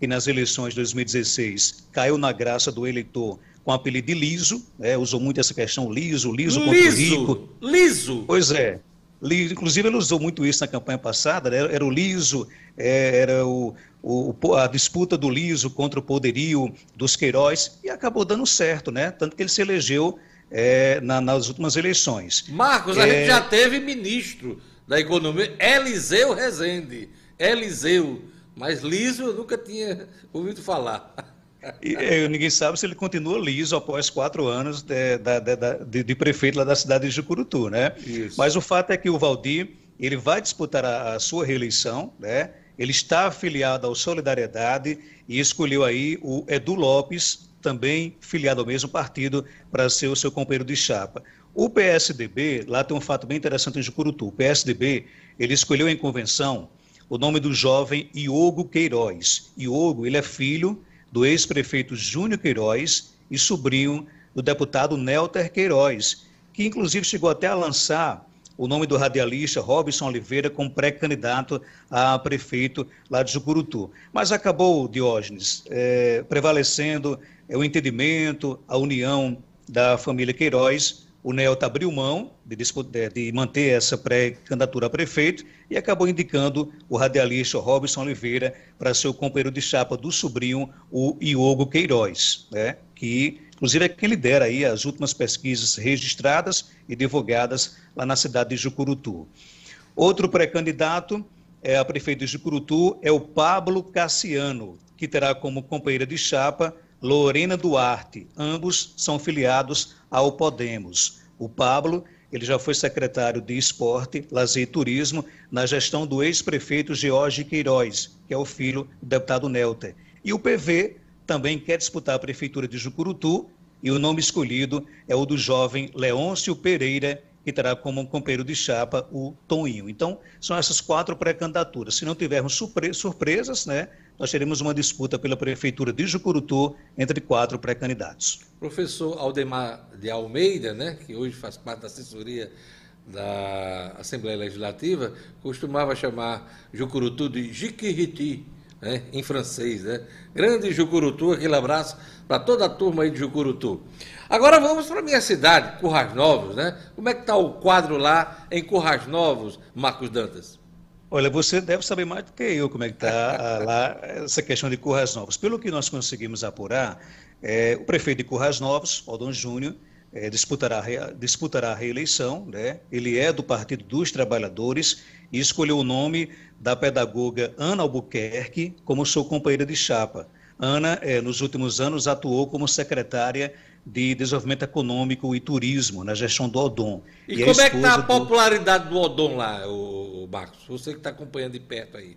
que nas eleições de 2016 caiu na graça do eleitor com o apelido de liso, né? usou muito essa questão liso, liso, liso rico. Liso! Pois é, Inclusive, ele usou muito isso na campanha passada, né? era o liso, é, era o, o, a disputa do liso contra o poderio dos Queiroz, e acabou dando certo, né? Tanto que ele se elegeu é, na, nas últimas eleições. Marcos, a é... gente já teve ministro da Economia, Eliseu Rezende. Eliseu. Mas liso eu nunca tinha ouvido falar. E, é, ninguém sabe se ele continua liso após quatro anos de, de, de, de prefeito lá da cidade de Jucurutu, né? Isso. Mas o fato é que o Valdir, ele vai disputar a, a sua reeleição, né? Ele está afiliado ao Solidariedade e escolheu aí o Edu Lopes, também filiado ao mesmo partido, para ser o seu companheiro de chapa. O PSDB, lá tem um fato bem interessante em Jucurutu. O PSDB, ele escolheu em convenção o nome do jovem Iogo Queiroz. Iogo, ele é filho do ex-prefeito Júnior Queiroz e sobrinho do deputado Nelter Queiroz, que inclusive chegou até a lançar o nome do radialista Robson Oliveira como pré-candidato a prefeito lá de Jucurutu. Mas acabou, Diógenes, é, prevalecendo é, o entendimento, a união da família Queiroz o Nelta abriu mão de, de manter essa pré-candidatura a prefeito e acabou indicando o radialista Robson Oliveira para ser o companheiro de chapa do sobrinho, o Iogo Queiroz, né? que inclusive é quem lidera aí as últimas pesquisas registradas e divulgadas lá na cidade de Jucurutu. Outro pré-candidato é a prefeito de Jucurutu é o Pablo Cassiano, que terá como companheira de chapa Lorena Duarte. Ambos são filiados ao Podemos. O Pablo, ele já foi secretário de Esporte, Lazer e Turismo na gestão do ex-prefeito George Queiroz, que é o filho do deputado Nelter. E o PV também quer disputar a prefeitura de Jucurutu e o nome escolhido é o do jovem Leôncio Pereira, que terá como companheiro de chapa o Toninho. Então, são essas quatro pré-candidaturas. Se não tivermos surpre surpresas, né, nós teremos uma disputa pela Prefeitura de Jucurutu entre quatro pré-candidatos. Professor Aldemar de Almeida, né, que hoje faz parte da assessoria da Assembleia Legislativa, costumava chamar Jucurutu de Jiquiriti, né, em francês. Né? Grande Jucurutu, aquele abraço para toda a turma aí de Jucurutu. Agora vamos para a minha cidade, Currais Novos, né? Como é que está o quadro lá em Currais Novos, Marcos Dantas? Olha, você deve saber mais do que eu como é que está lá essa questão de Currais Novos. Pelo que nós conseguimos apurar, é, o prefeito de Currais Novos, Aldon Júnior, é, disputará, disputará a reeleição, né? ele é do Partido dos Trabalhadores e escolheu o nome da pedagoga Ana Albuquerque como sua companheira de chapa. Ana, é, nos últimos anos, atuou como secretária de Desenvolvimento Econômico e Turismo na gestão do Odon. E, e como é que está a popularidade do... do Odon lá, o, Marcos? Você que está acompanhando de perto aí.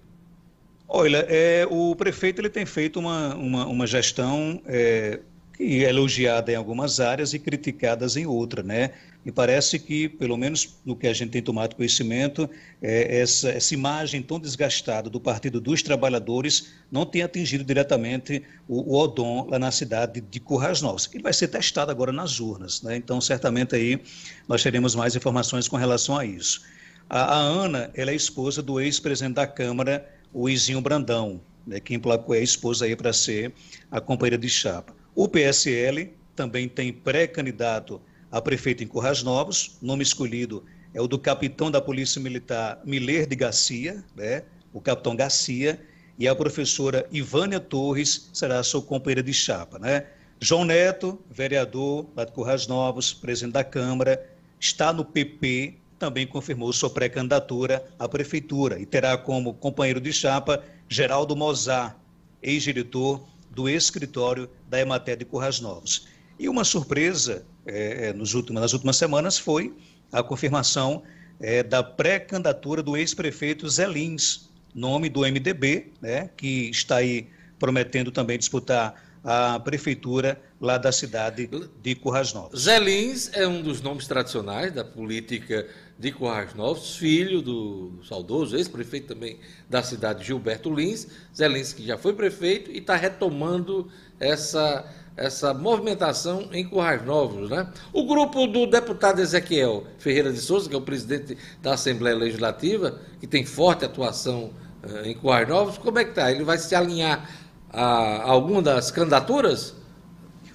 Olha, é, o prefeito ele tem feito uma, uma, uma gestão é, que é elogiada em algumas áreas e criticadas em outras, né? E parece que, pelo menos no que a gente tem tomado conhecimento, é, essa, essa imagem tão desgastada do Partido dos Trabalhadores não tem atingido diretamente o, o Odon lá na cidade de Currais Novos. Ele vai ser testado agora nas urnas, né? Então, certamente aí nós teremos mais informações com relação a isso. A, a Ana, ela é esposa do ex-presidente da Câmara, o Izinho Brandão, né, que emplacou a esposa aí para ser a companheira de chapa. O PSL também tem pré-candidato a prefeito em Currais Novos, nome escolhido é o do capitão da Polícia Militar Miler de Garcia, né? o capitão Garcia, e a professora Ivânia Torres será a sua companheira de chapa. Né? João Neto, vereador lá de Currais Novos, presidente da Câmara, está no PP, também confirmou sua pré-candidatura à prefeitura e terá como companheiro de chapa Geraldo Mozart, ex-diretor do escritório da Emater de Currais Novos. E uma surpresa é, é, nos últimos, nas últimas semanas foi a confirmação é, da pré-candidatura do ex-prefeito Zé Lins, nome do MDB, né, que está aí prometendo também disputar a prefeitura lá da cidade de Currais Novos. Zé Lins é um dos nomes tradicionais da política de Currais Novos, filho do saudoso ex-prefeito também da cidade Gilberto Lins. Zé Lins que já foi prefeito e está retomando essa, essa movimentação em Currais Novos. Né? O grupo do deputado Ezequiel Ferreira de Souza, que é o presidente da Assembleia Legislativa, que tem forte atuação uh, em Currais Novos, como é que está? Ele vai se alinhar a alguma das candidaturas?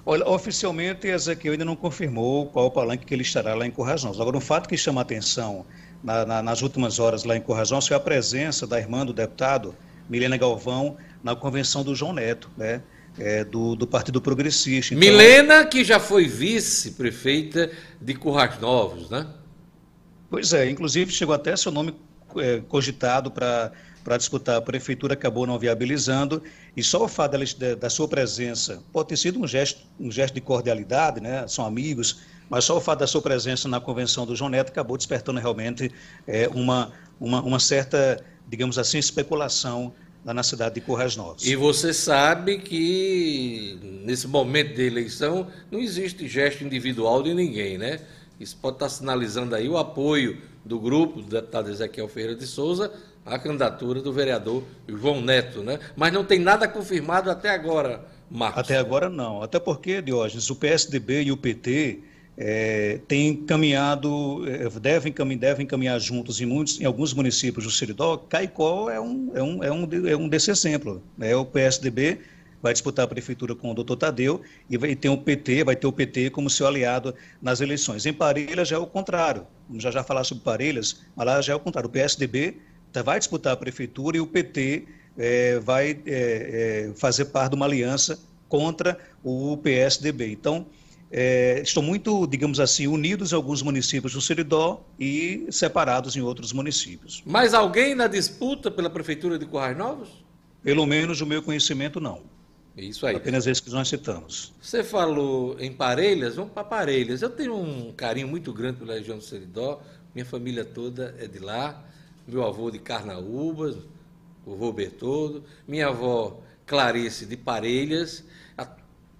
Olha, oficialmente, Ezequiel ainda não confirmou qual o palanque que ele estará lá em Corrajões. Agora, um fato que chama a atenção na, na, nas últimas horas lá em Corrajões foi a presença da irmã do deputado, Milena Galvão, na convenção do João Neto, né? É, do, do, Partido Progressista. Então... Milena, que já foi vice-prefeita de Currais Novos, né? Pois é, inclusive chegou até seu nome é, cogitado para para disputar a prefeitura acabou não viabilizando e só o fato da, da sua presença pode ter sido um gesto, um gesto de cordialidade, né? São amigos, mas só o fato da sua presença na convenção do João Neto acabou despertando realmente é, uma, uma, uma certa, digamos assim, especulação lá na cidade de Currais Novos. E você sabe que nesse momento de eleição não existe gesto individual de ninguém, né? Isso pode estar sinalizando aí o apoio do grupo do deputado Ezequiel Ferreira de Souza a candidatura do vereador João Neto, né? Mas não tem nada confirmado até agora, Marcos. Até agora não. Até porque, Diógenes, o PSDB e o PT é, têm caminhado, é, devem, devem caminhar juntos em, muitos, em alguns municípios do Seridó. Caicó é um, é um, é um, é um desse exemplo. Né? O PSDB vai disputar a prefeitura com o doutor Tadeu e vai ter o PT, vai ter o PT como seu aliado nas eleições. Em Parelhas já é o contrário. Vamos já já falar sobre Parelhas, mas lá já é o contrário. O PSDB Tá, vai disputar a prefeitura e o PT é, vai é, é, fazer parte de uma aliança contra o PSDB. Então, é, estão muito, digamos assim, unidos em alguns municípios do Seridó e separados em outros municípios. Mas alguém na disputa pela prefeitura de Corrais Novos? Pelo menos o meu conhecimento não. Isso aí. Apenas esse que nós citamos. Você falou em Parelhas, vamos para Parelhas. Eu tenho um carinho muito grande pela região do Seridó, minha família toda é de lá meu avô de Carnaúbas, o vô Bertoldo, minha avó Clarice de Parelhas, a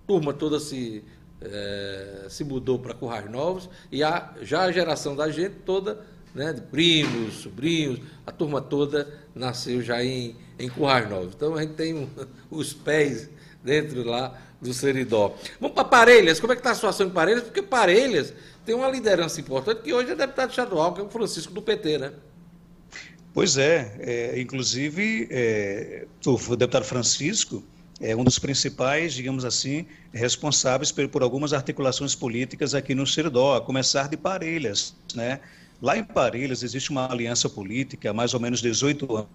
turma toda se, é, se mudou para Currais Novos e a, já a geração da gente toda, né, de primos, sobrinhos, a turma toda nasceu já em, em Currais Novos. Então a gente tem um, os pés dentro lá do Seridó. Vamos para Parelhas, como é que está a situação em Parelhas? Porque Parelhas tem uma liderança importante que hoje é deputado estadual, que é o Francisco do PT, né? Pois é, é inclusive é, o deputado Francisco é um dos principais, digamos assim, responsáveis por, por algumas articulações políticas aqui no Seridó, a começar de Parelhas. Né? Lá em Parelhas existe uma aliança política há mais ou menos 18 anos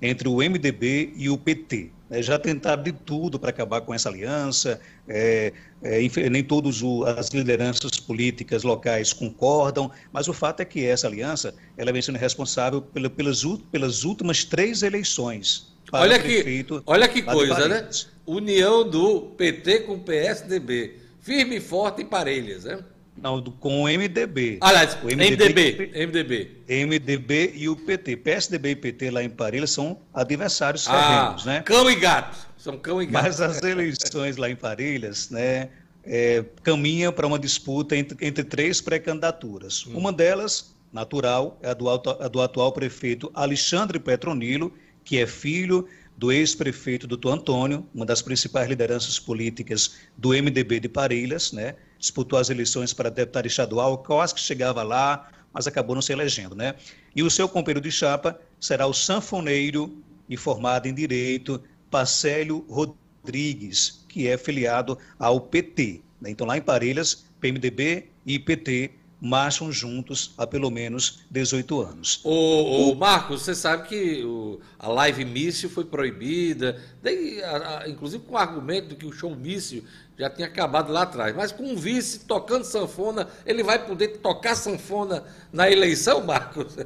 entre o MDB e o PT. né, já tentaram de tudo para acabar com essa aliança, é, é, nem todas as lideranças políticas locais concordam, mas o fato é que essa aliança ela vem sendo responsável pela, pelas, pelas últimas três eleições. Olha que, olha que coisa, né? União do PT com o PSDB, firme e forte em parelhas, né? Não, com o MDB. Aliás, o MDB, MDB. MDB e o PT. PSDB e PT lá em Parelhas são adversários ah, né? Cão e gato. São cão e gato. Mas as eleições lá em Parelhas, né, é, caminham para uma disputa entre, entre três pré-candidaturas. Hum. Uma delas, natural, é a do, a do atual prefeito Alexandre Petronilo, que é filho do ex-prefeito Doutor Antônio, uma das principais lideranças políticas do MDB de Parelhas, né? disputou as eleições para deputado estadual, quase que chegava lá, mas acabou não se elegendo. Né? E o seu companheiro de chapa será o sanfoneiro e formado em Direito, Pacélio Rodrigues, que é filiado ao PT. Né? Então, lá em Parelhas, PMDB e PT marcham juntos há pelo menos 18 anos. O, o Marcos, você sabe que o, a live míssil foi proibida, daí, a, a, inclusive com o argumento de que o show míssil já tinha acabado lá atrás. Mas com um vice tocando sanfona, ele vai poder tocar sanfona na eleição, Marcos?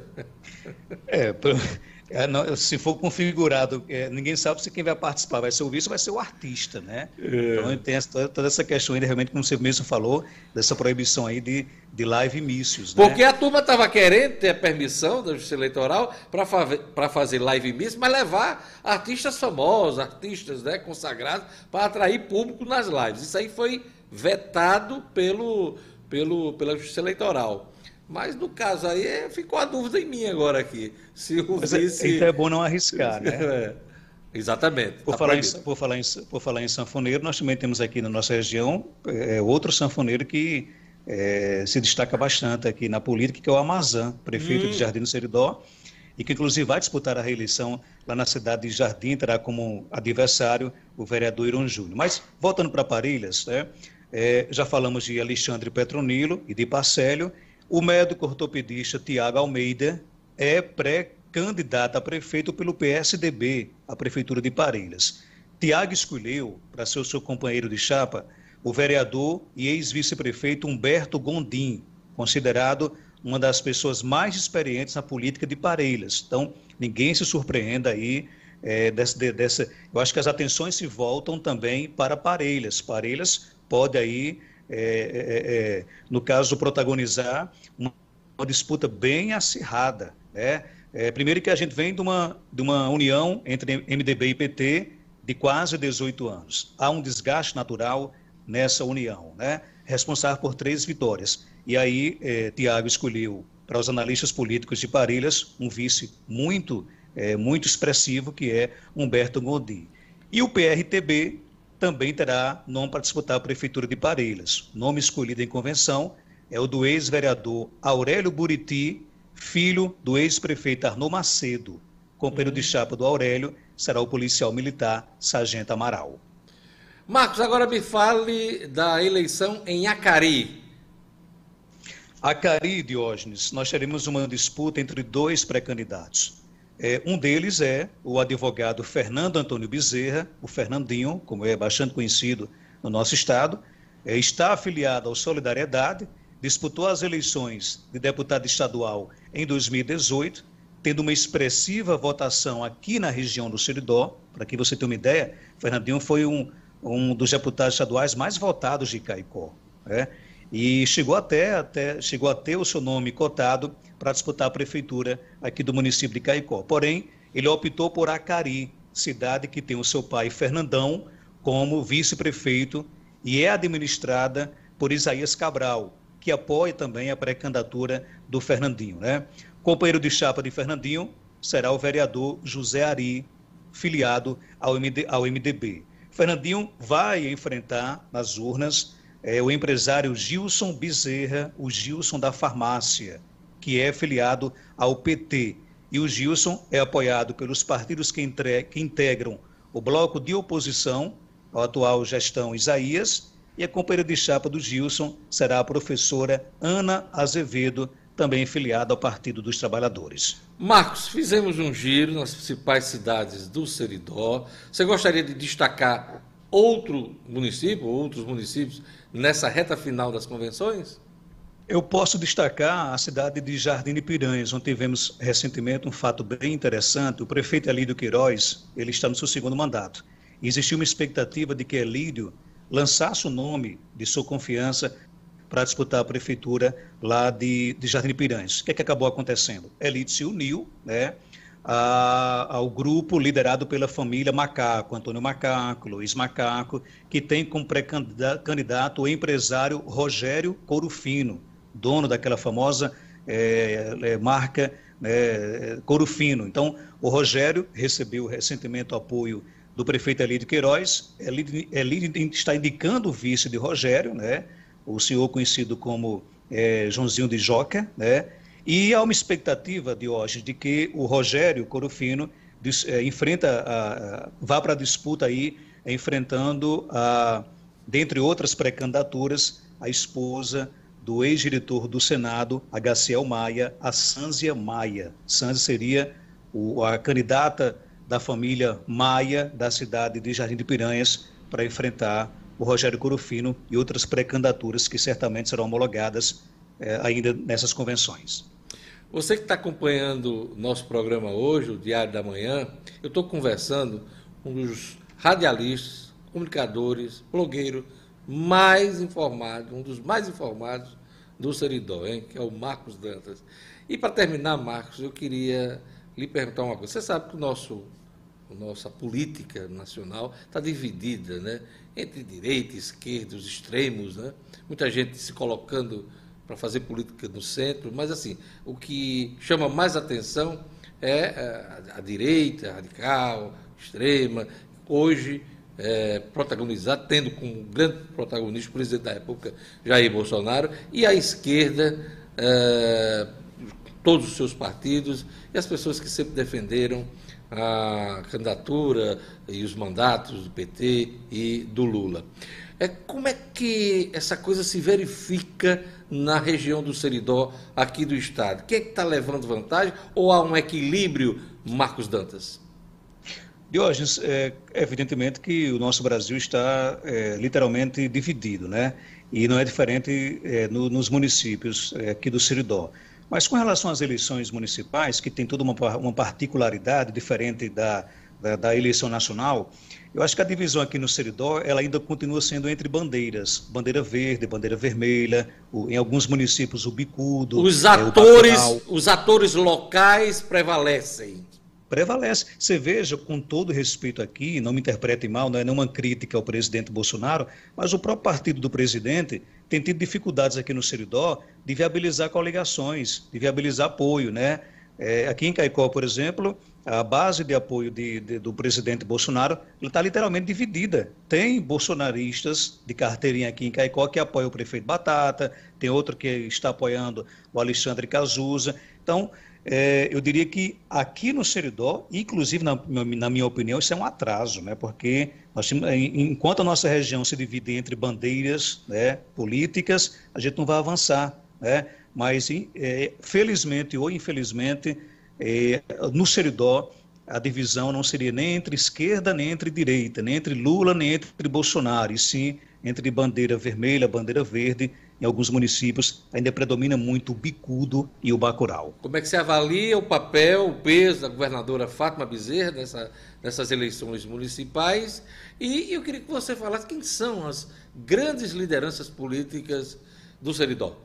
É, é, não, se for configurado, é, ninguém sabe se quem vai participar vai ser o vice ou vai ser o artista, né? É. Então tem essa, toda essa questão ainda, realmente, como você mesmo falou, dessa proibição aí de, de live mícios. Né? Porque a turma estava querendo ter a permissão da Justiça Eleitoral para fazer live mício, mas levar artistas famosos, artistas né, consagrados, para atrair público nas lives. Isso aí foi vetado pelo, pelo, pela Justiça Eleitoral. Mas no caso aí ficou a dúvida em mim agora aqui. Se o Mas é, vice... Então é bom não arriscar, né? é, exatamente. Por, tá falar em, por, falar em, por falar em sanfoneiro, nós também temos aqui na nossa região é, outro sanfoneiro que é, se destaca bastante aqui na política, que é o Amazã, prefeito hum. de Jardim do Seridó, e que inclusive vai disputar a reeleição lá na cidade de Jardim, terá como adversário o vereador Iron Júnior. Mas, voltando para Parilhas, né, é, já falamos de Alexandre Petronilo e de Parcélio, o médico ortopedista Tiago Almeida é pré-candidato a prefeito pelo PSDB, a Prefeitura de Parelhas. Tiago escolheu para ser o seu companheiro de chapa o vereador e ex-vice-prefeito Humberto Gondim, considerado uma das pessoas mais experientes na política de Parelhas. Então, ninguém se surpreenda aí é, dessa, dessa. Eu acho que as atenções se voltam também para Parelhas. Parelhas pode aí é, é, é, no caso, protagonizar uma, uma disputa bem acirrada. Né? É, primeiro que a gente vem de uma, de uma união entre MDB e PT de quase 18 anos. Há um desgaste natural nessa união, né? responsável por três vitórias. E aí, é, Tiago escolheu, para os analistas políticos de Parilhas, um vice muito, muito expressivo, que é Humberto Gondi. E o PRTB também terá nome para disputar a Prefeitura de Parelhas. Nome escolhido em convenção é o do ex-vereador Aurélio Buriti, filho do ex-prefeito Arnô Macedo. Companheiro de chapa do Aurélio será o policial militar Sargento Amaral. Marcos, agora me fale da eleição em Acari. Acari, Diógenes, nós teremos uma disputa entre dois pré-candidatos. É, um deles é o advogado Fernando Antônio Bezerra, o Fernandinho, como é bastante conhecido no nosso estado, é, está afiliado ao Solidariedade, disputou as eleições de deputado estadual em 2018, tendo uma expressiva votação aqui na região do Seridó. Para que você tenha uma ideia, Fernandinho foi um, um dos deputados estaduais mais votados de Caicó. Né? e chegou até, até chegou a ter o seu nome cotado para disputar a prefeitura aqui do município de Caicó. Porém, ele optou por Acari, cidade que tem o seu pai Fernandão como vice-prefeito e é administrada por Isaías Cabral, que apoia também a pré-candidatura do Fernandinho. Né? Companheiro de chapa de Fernandinho será o vereador José Ari, filiado ao, MD, ao MDB. Fernandinho vai enfrentar nas urnas é o empresário Gilson Bezerra, o Gilson da farmácia, que é filiado ao PT. E o Gilson é apoiado pelos partidos que, entre, que integram o bloco de oposição ao atual gestão Isaías, e a companheira de chapa do Gilson será a professora Ana Azevedo, também filiado ao Partido dos Trabalhadores. Marcos, fizemos um giro nas principais cidades do Seridó. Você gostaria de destacar outro município, outros municípios, nessa reta final das convenções? Eu posso destacar a cidade de Jardim de Piranhas, onde tivemos recentemente um fato bem interessante. O prefeito Elídio Queiroz, ele está no seu segundo mandato. E existiu uma expectativa de que Elídio lançasse o nome de sua confiança para disputar a prefeitura lá de, de Jardim de Piranhas. O que, é que acabou acontecendo? Elídio se uniu, né? ao grupo liderado pela família Macaco, Antônio Macaco, Luiz Macaco, que tem como pré-candidato o empresário Rogério Corufino, dono daquela famosa é, é, marca é, Corufino. Então, o Rogério recebeu recentemente o apoio do prefeito Elídio Queiroz. Elídio está indicando o vice de Rogério, né? o senhor conhecido como é, Joãozinho de Joca, né? e há uma expectativa de hoje de que o Rogério Corufino é, enfrenta, a, a, vá para a disputa aí, enfrentando, a, dentre outras pré-candidaturas, a esposa do ex-diretor do Senado, HCL Maia, a Sânzia Maia. Sânzia seria o, a candidata da família Maia da cidade de Jardim de Piranhas para enfrentar o Rogério Corufino e outras pré-candidaturas que certamente serão homologadas eh, ainda nessas convenções. Você que está acompanhando nosso programa hoje, o Diário da Manhã, eu estou conversando com um dos radialistas, comunicadores, blogueiros mais informados, um dos mais informados do Seridó, hein, que é o Marcos Dantas. E para terminar, Marcos, eu queria lhe perguntar uma coisa. Você sabe que o nosso, nossa política nacional está dividida né, entre direita, esquerda, os extremos, né? muita gente se colocando para fazer política no centro, mas assim, o que chama mais atenção é a, a direita radical, extrema, hoje é, protagonizar, tendo como grande protagonista o presidente da República, Jair Bolsonaro, e a esquerda, é, todos os seus partidos, e as pessoas que sempre defenderam a candidatura e os mandatos do PT e do Lula. É, como é que essa coisa se verifica na região do Seridó, aqui do Estado? Quem é que está levando vantagem ou há um equilíbrio, Marcos Dantas? Diógenes, é, evidentemente que o nosso Brasil está é, literalmente dividido, né? E não é diferente é, no, nos municípios é, aqui do Seridó. Mas com relação às eleições municipais, que tem toda uma, uma particularidade diferente da, da, da, eleição nacional, eu acho que a divisão aqui no Seridó, ela ainda continua sendo entre bandeiras, bandeira verde, bandeira vermelha, o, em alguns municípios o bicudo. Os é, atores, os atores locais prevalecem prevalece. Você veja, com todo respeito aqui, não me interprete mal, não é nenhuma crítica ao presidente Bolsonaro, mas o próprio partido do presidente tem tido dificuldades aqui no Seridó de viabilizar coligações, de viabilizar apoio, né? É, aqui em Caicó, por exemplo, a base de apoio de, de, do presidente Bolsonaro está literalmente dividida. Tem bolsonaristas de carteirinha aqui em Caicó que apoiam o prefeito Batata, tem outro que está apoiando o Alexandre Cazuza. Então, é, eu diria que aqui no Seridó, inclusive na, na, minha opinião, isso é um atraso, né? porque nós, enquanto a nossa região se divide entre bandeiras né, políticas, a gente não vai avançar. Né? Mas, é, felizmente ou infelizmente, é, no Seridó, a divisão não seria nem entre esquerda, nem entre direita, nem entre Lula, nem entre Bolsonaro, e sim entre bandeira vermelha, bandeira verde em alguns municípios ainda predomina muito o bicudo e o bacural. Como é que você avalia o papel, o peso da governadora Fátima Bezerra nessa, nessas eleições municipais? E eu queria que você falasse quem são as grandes lideranças políticas do Seridó.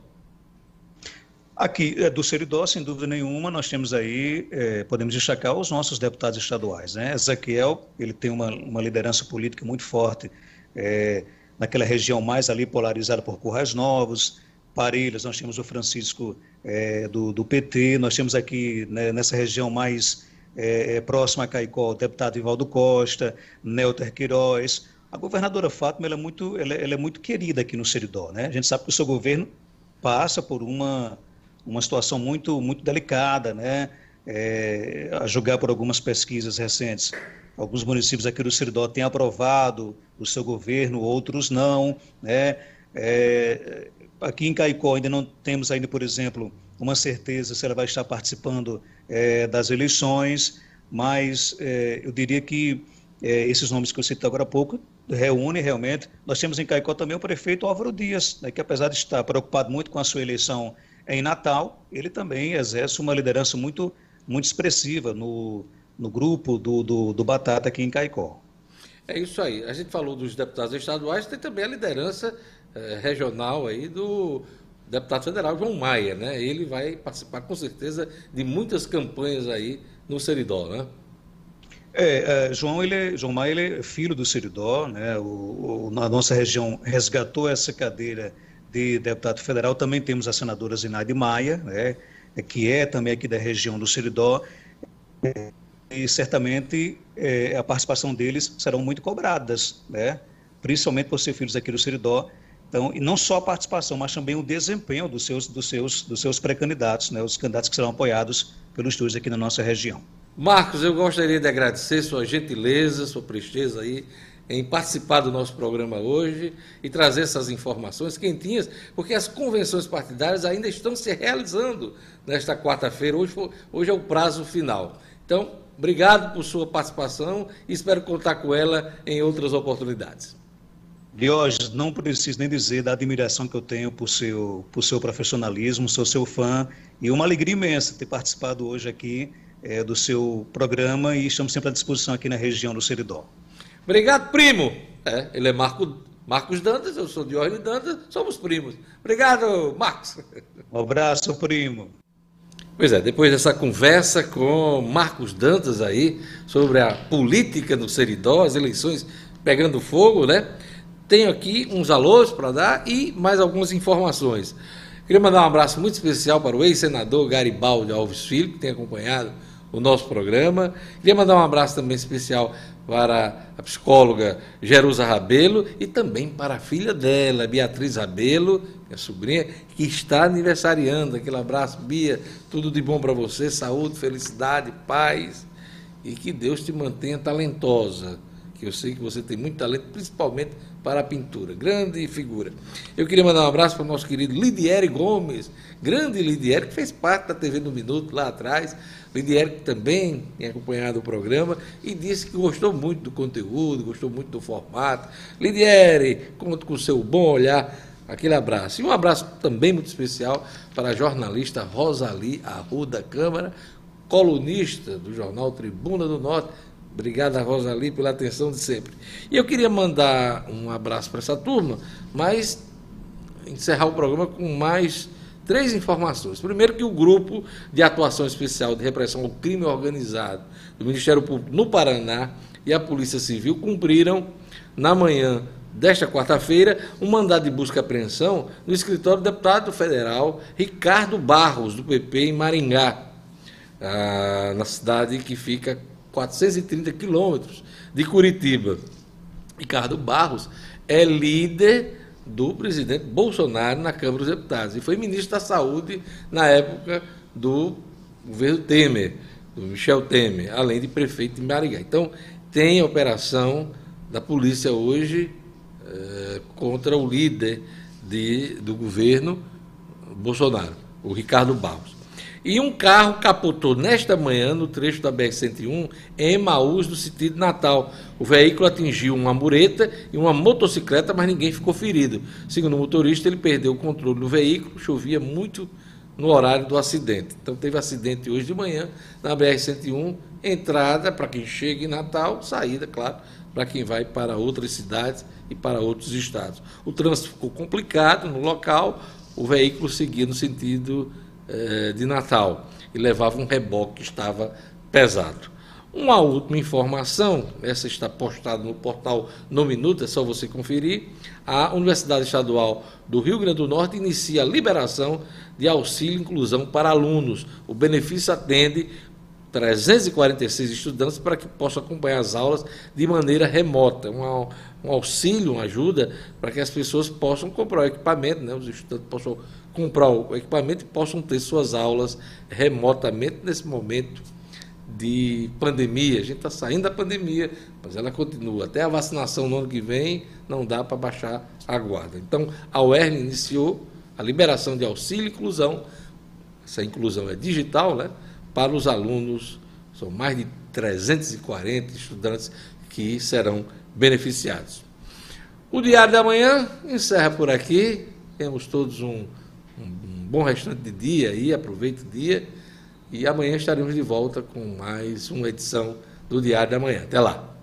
Aqui, é, do Seridó, sem dúvida nenhuma, nós temos aí, é, podemos destacar os nossos deputados estaduais. Né? Ezequiel, ele tem uma, uma liderança política muito forte, é, naquela região mais ali polarizada por Currais Novos, Parelhas, nós temos o Francisco é, do, do, PT, nós temos aqui né, nessa região mais é, é, próxima a Caicó, o deputado Ivaldo Costa, Nelter Queiroz. A governadora Fátima ela é, muito, ela, ela é muito querida aqui no Seridó. Né? A gente sabe que o seu governo passa por uma, uma situação muito, muito delicada, né? É, a julgar por algumas pesquisas recentes. Alguns municípios aqui do Seridó têm aprovado o seu governo, outros não. Né? É, aqui em Caicó ainda não temos ainda, por exemplo, uma certeza se ela vai estar participando é, das eleições, mas é, eu diria que é, esses nomes que eu citei agora há pouco reúnem realmente. Nós temos em Caicó também o prefeito Álvaro Dias, né, que apesar de estar preocupado muito com a sua eleição em Natal, ele também exerce uma liderança muito, muito expressiva no, no grupo do, do, do Batata aqui em Caicó. É isso aí. A gente falou dos deputados estaduais, tem também a liderança eh, regional aí do deputado federal João Maia, né? Ele vai participar com certeza de muitas campanhas aí no Seridó, né? É, é, João, ele, é, João Maia ele é filho do Seridó, né? O, o, na nossa região resgatou essa cadeira de deputado federal. Também temos a senadora Zinaide Maia, né? que é também aqui da região do Seridó. E certamente é, a participação deles serão muito cobradas, né? principalmente por ser filhos aqui do Seridó. Então, e não só a participação, mas também o desempenho dos seus, dos seus, dos seus pré-candidatos, né? os candidatos que serão apoiados pelos estudos aqui na nossa região. Marcos, eu gostaria de agradecer sua gentileza, sua presteza aí em participar do nosso programa hoje e trazer essas informações quentinhas, porque as convenções partidárias ainda estão se realizando nesta quarta-feira. Hoje, hoje é o prazo final. Então, obrigado por sua participação e espero contar com ela em outras oportunidades. Diógenes, não preciso nem dizer da admiração que eu tenho por seu, por seu profissionalismo, sou seu fã e uma alegria imensa ter participado hoje aqui é, do seu programa e estamos sempre à disposição aqui na região do Seridó. Obrigado, primo. É, ele é Marco, Marcos Dantas, eu sou Diógenes Dantas, somos primos. Obrigado, Marcos. Um abraço, primo. Pois é, depois dessa conversa com Marcos Dantas aí sobre a política do Seridó, as eleições pegando fogo, né? Tenho aqui uns alôs para dar e mais algumas informações. Queria mandar um abraço muito especial para o ex-senador Garibaldi Alves Filho, que tem acompanhado o nosso programa. Queria mandar um abraço também especial para a psicóloga Jerusa Rabelo e também para a filha dela, Beatriz Rabelo, minha sobrinha, que está aniversariando. Aquele abraço, Bia, tudo de bom para você, saúde, felicidade, paz e que Deus te mantenha talentosa que eu sei que você tem muito talento, principalmente para a pintura. Grande figura. Eu queria mandar um abraço para o nosso querido Lidiere Gomes, grande Lidiere, que fez parte da TV no Minuto lá atrás. Lidiere que também tem acompanhado o programa e disse que gostou muito do conteúdo, gostou muito do formato. Lidiere, conto com o seu bom olhar. Aquele abraço. E um abraço também muito especial para a jornalista Rosali Arruda Câmara, colunista do jornal Tribuna do Norte Obrigado a Rosali pela atenção de sempre. E eu queria mandar um abraço para essa turma, mas encerrar o programa com mais três informações. Primeiro, que o Grupo de Atuação Especial de Repressão ao Crime Organizado do Ministério Público no Paraná e a Polícia Civil cumpriram, na manhã desta quarta-feira, um mandado de busca e apreensão no escritório do deputado federal Ricardo Barros, do PP, em Maringá, ah, na cidade que fica 430 quilômetros de Curitiba. Ricardo Barros é líder do presidente Bolsonaro na Câmara dos Deputados e foi ministro da Saúde na época do governo Temer, do Michel Temer, além de prefeito de Maringá. Então, tem operação da polícia hoje eh, contra o líder de, do governo Bolsonaro, o Ricardo Barros. E um carro capotou nesta manhã no trecho da BR-101 em Emaús, no sentido Natal. O veículo atingiu uma mureta e uma motocicleta, mas ninguém ficou ferido. Segundo o motorista, ele perdeu o controle do veículo, chovia muito no horário do acidente. Então teve acidente hoje de manhã na BR-101, entrada para quem chega em Natal, saída, claro, para quem vai para outras cidades e para outros estados. O trânsito ficou complicado no local, o veículo seguia no sentido eh, de Natal e levava um reboque que estava pesado. Uma última informação, essa está postada no portal No Minuto, é só você conferir. A Universidade Estadual do Rio Grande do Norte inicia a liberação de auxílio e inclusão para alunos. O benefício atende 346 estudantes para que possam acompanhar as aulas de maneira remota. Um, um auxílio, uma ajuda para que as pessoas possam comprar o equipamento, né? os estudantes possam comprar o equipamento e possam ter suas aulas remotamente nesse momento de pandemia. A gente está saindo da pandemia, mas ela continua. Até a vacinação no ano que vem não dá para baixar a guarda. Então, a UERN iniciou a liberação de auxílio e inclusão essa inclusão é digital, né? Para os alunos, são mais de 340 estudantes que serão beneficiados. O Diário da Manhã encerra por aqui. Temos todos um, bom restante de dia aí, aproveite o dia. E amanhã estaremos de volta com mais uma edição do Diário da Manhã. Até lá!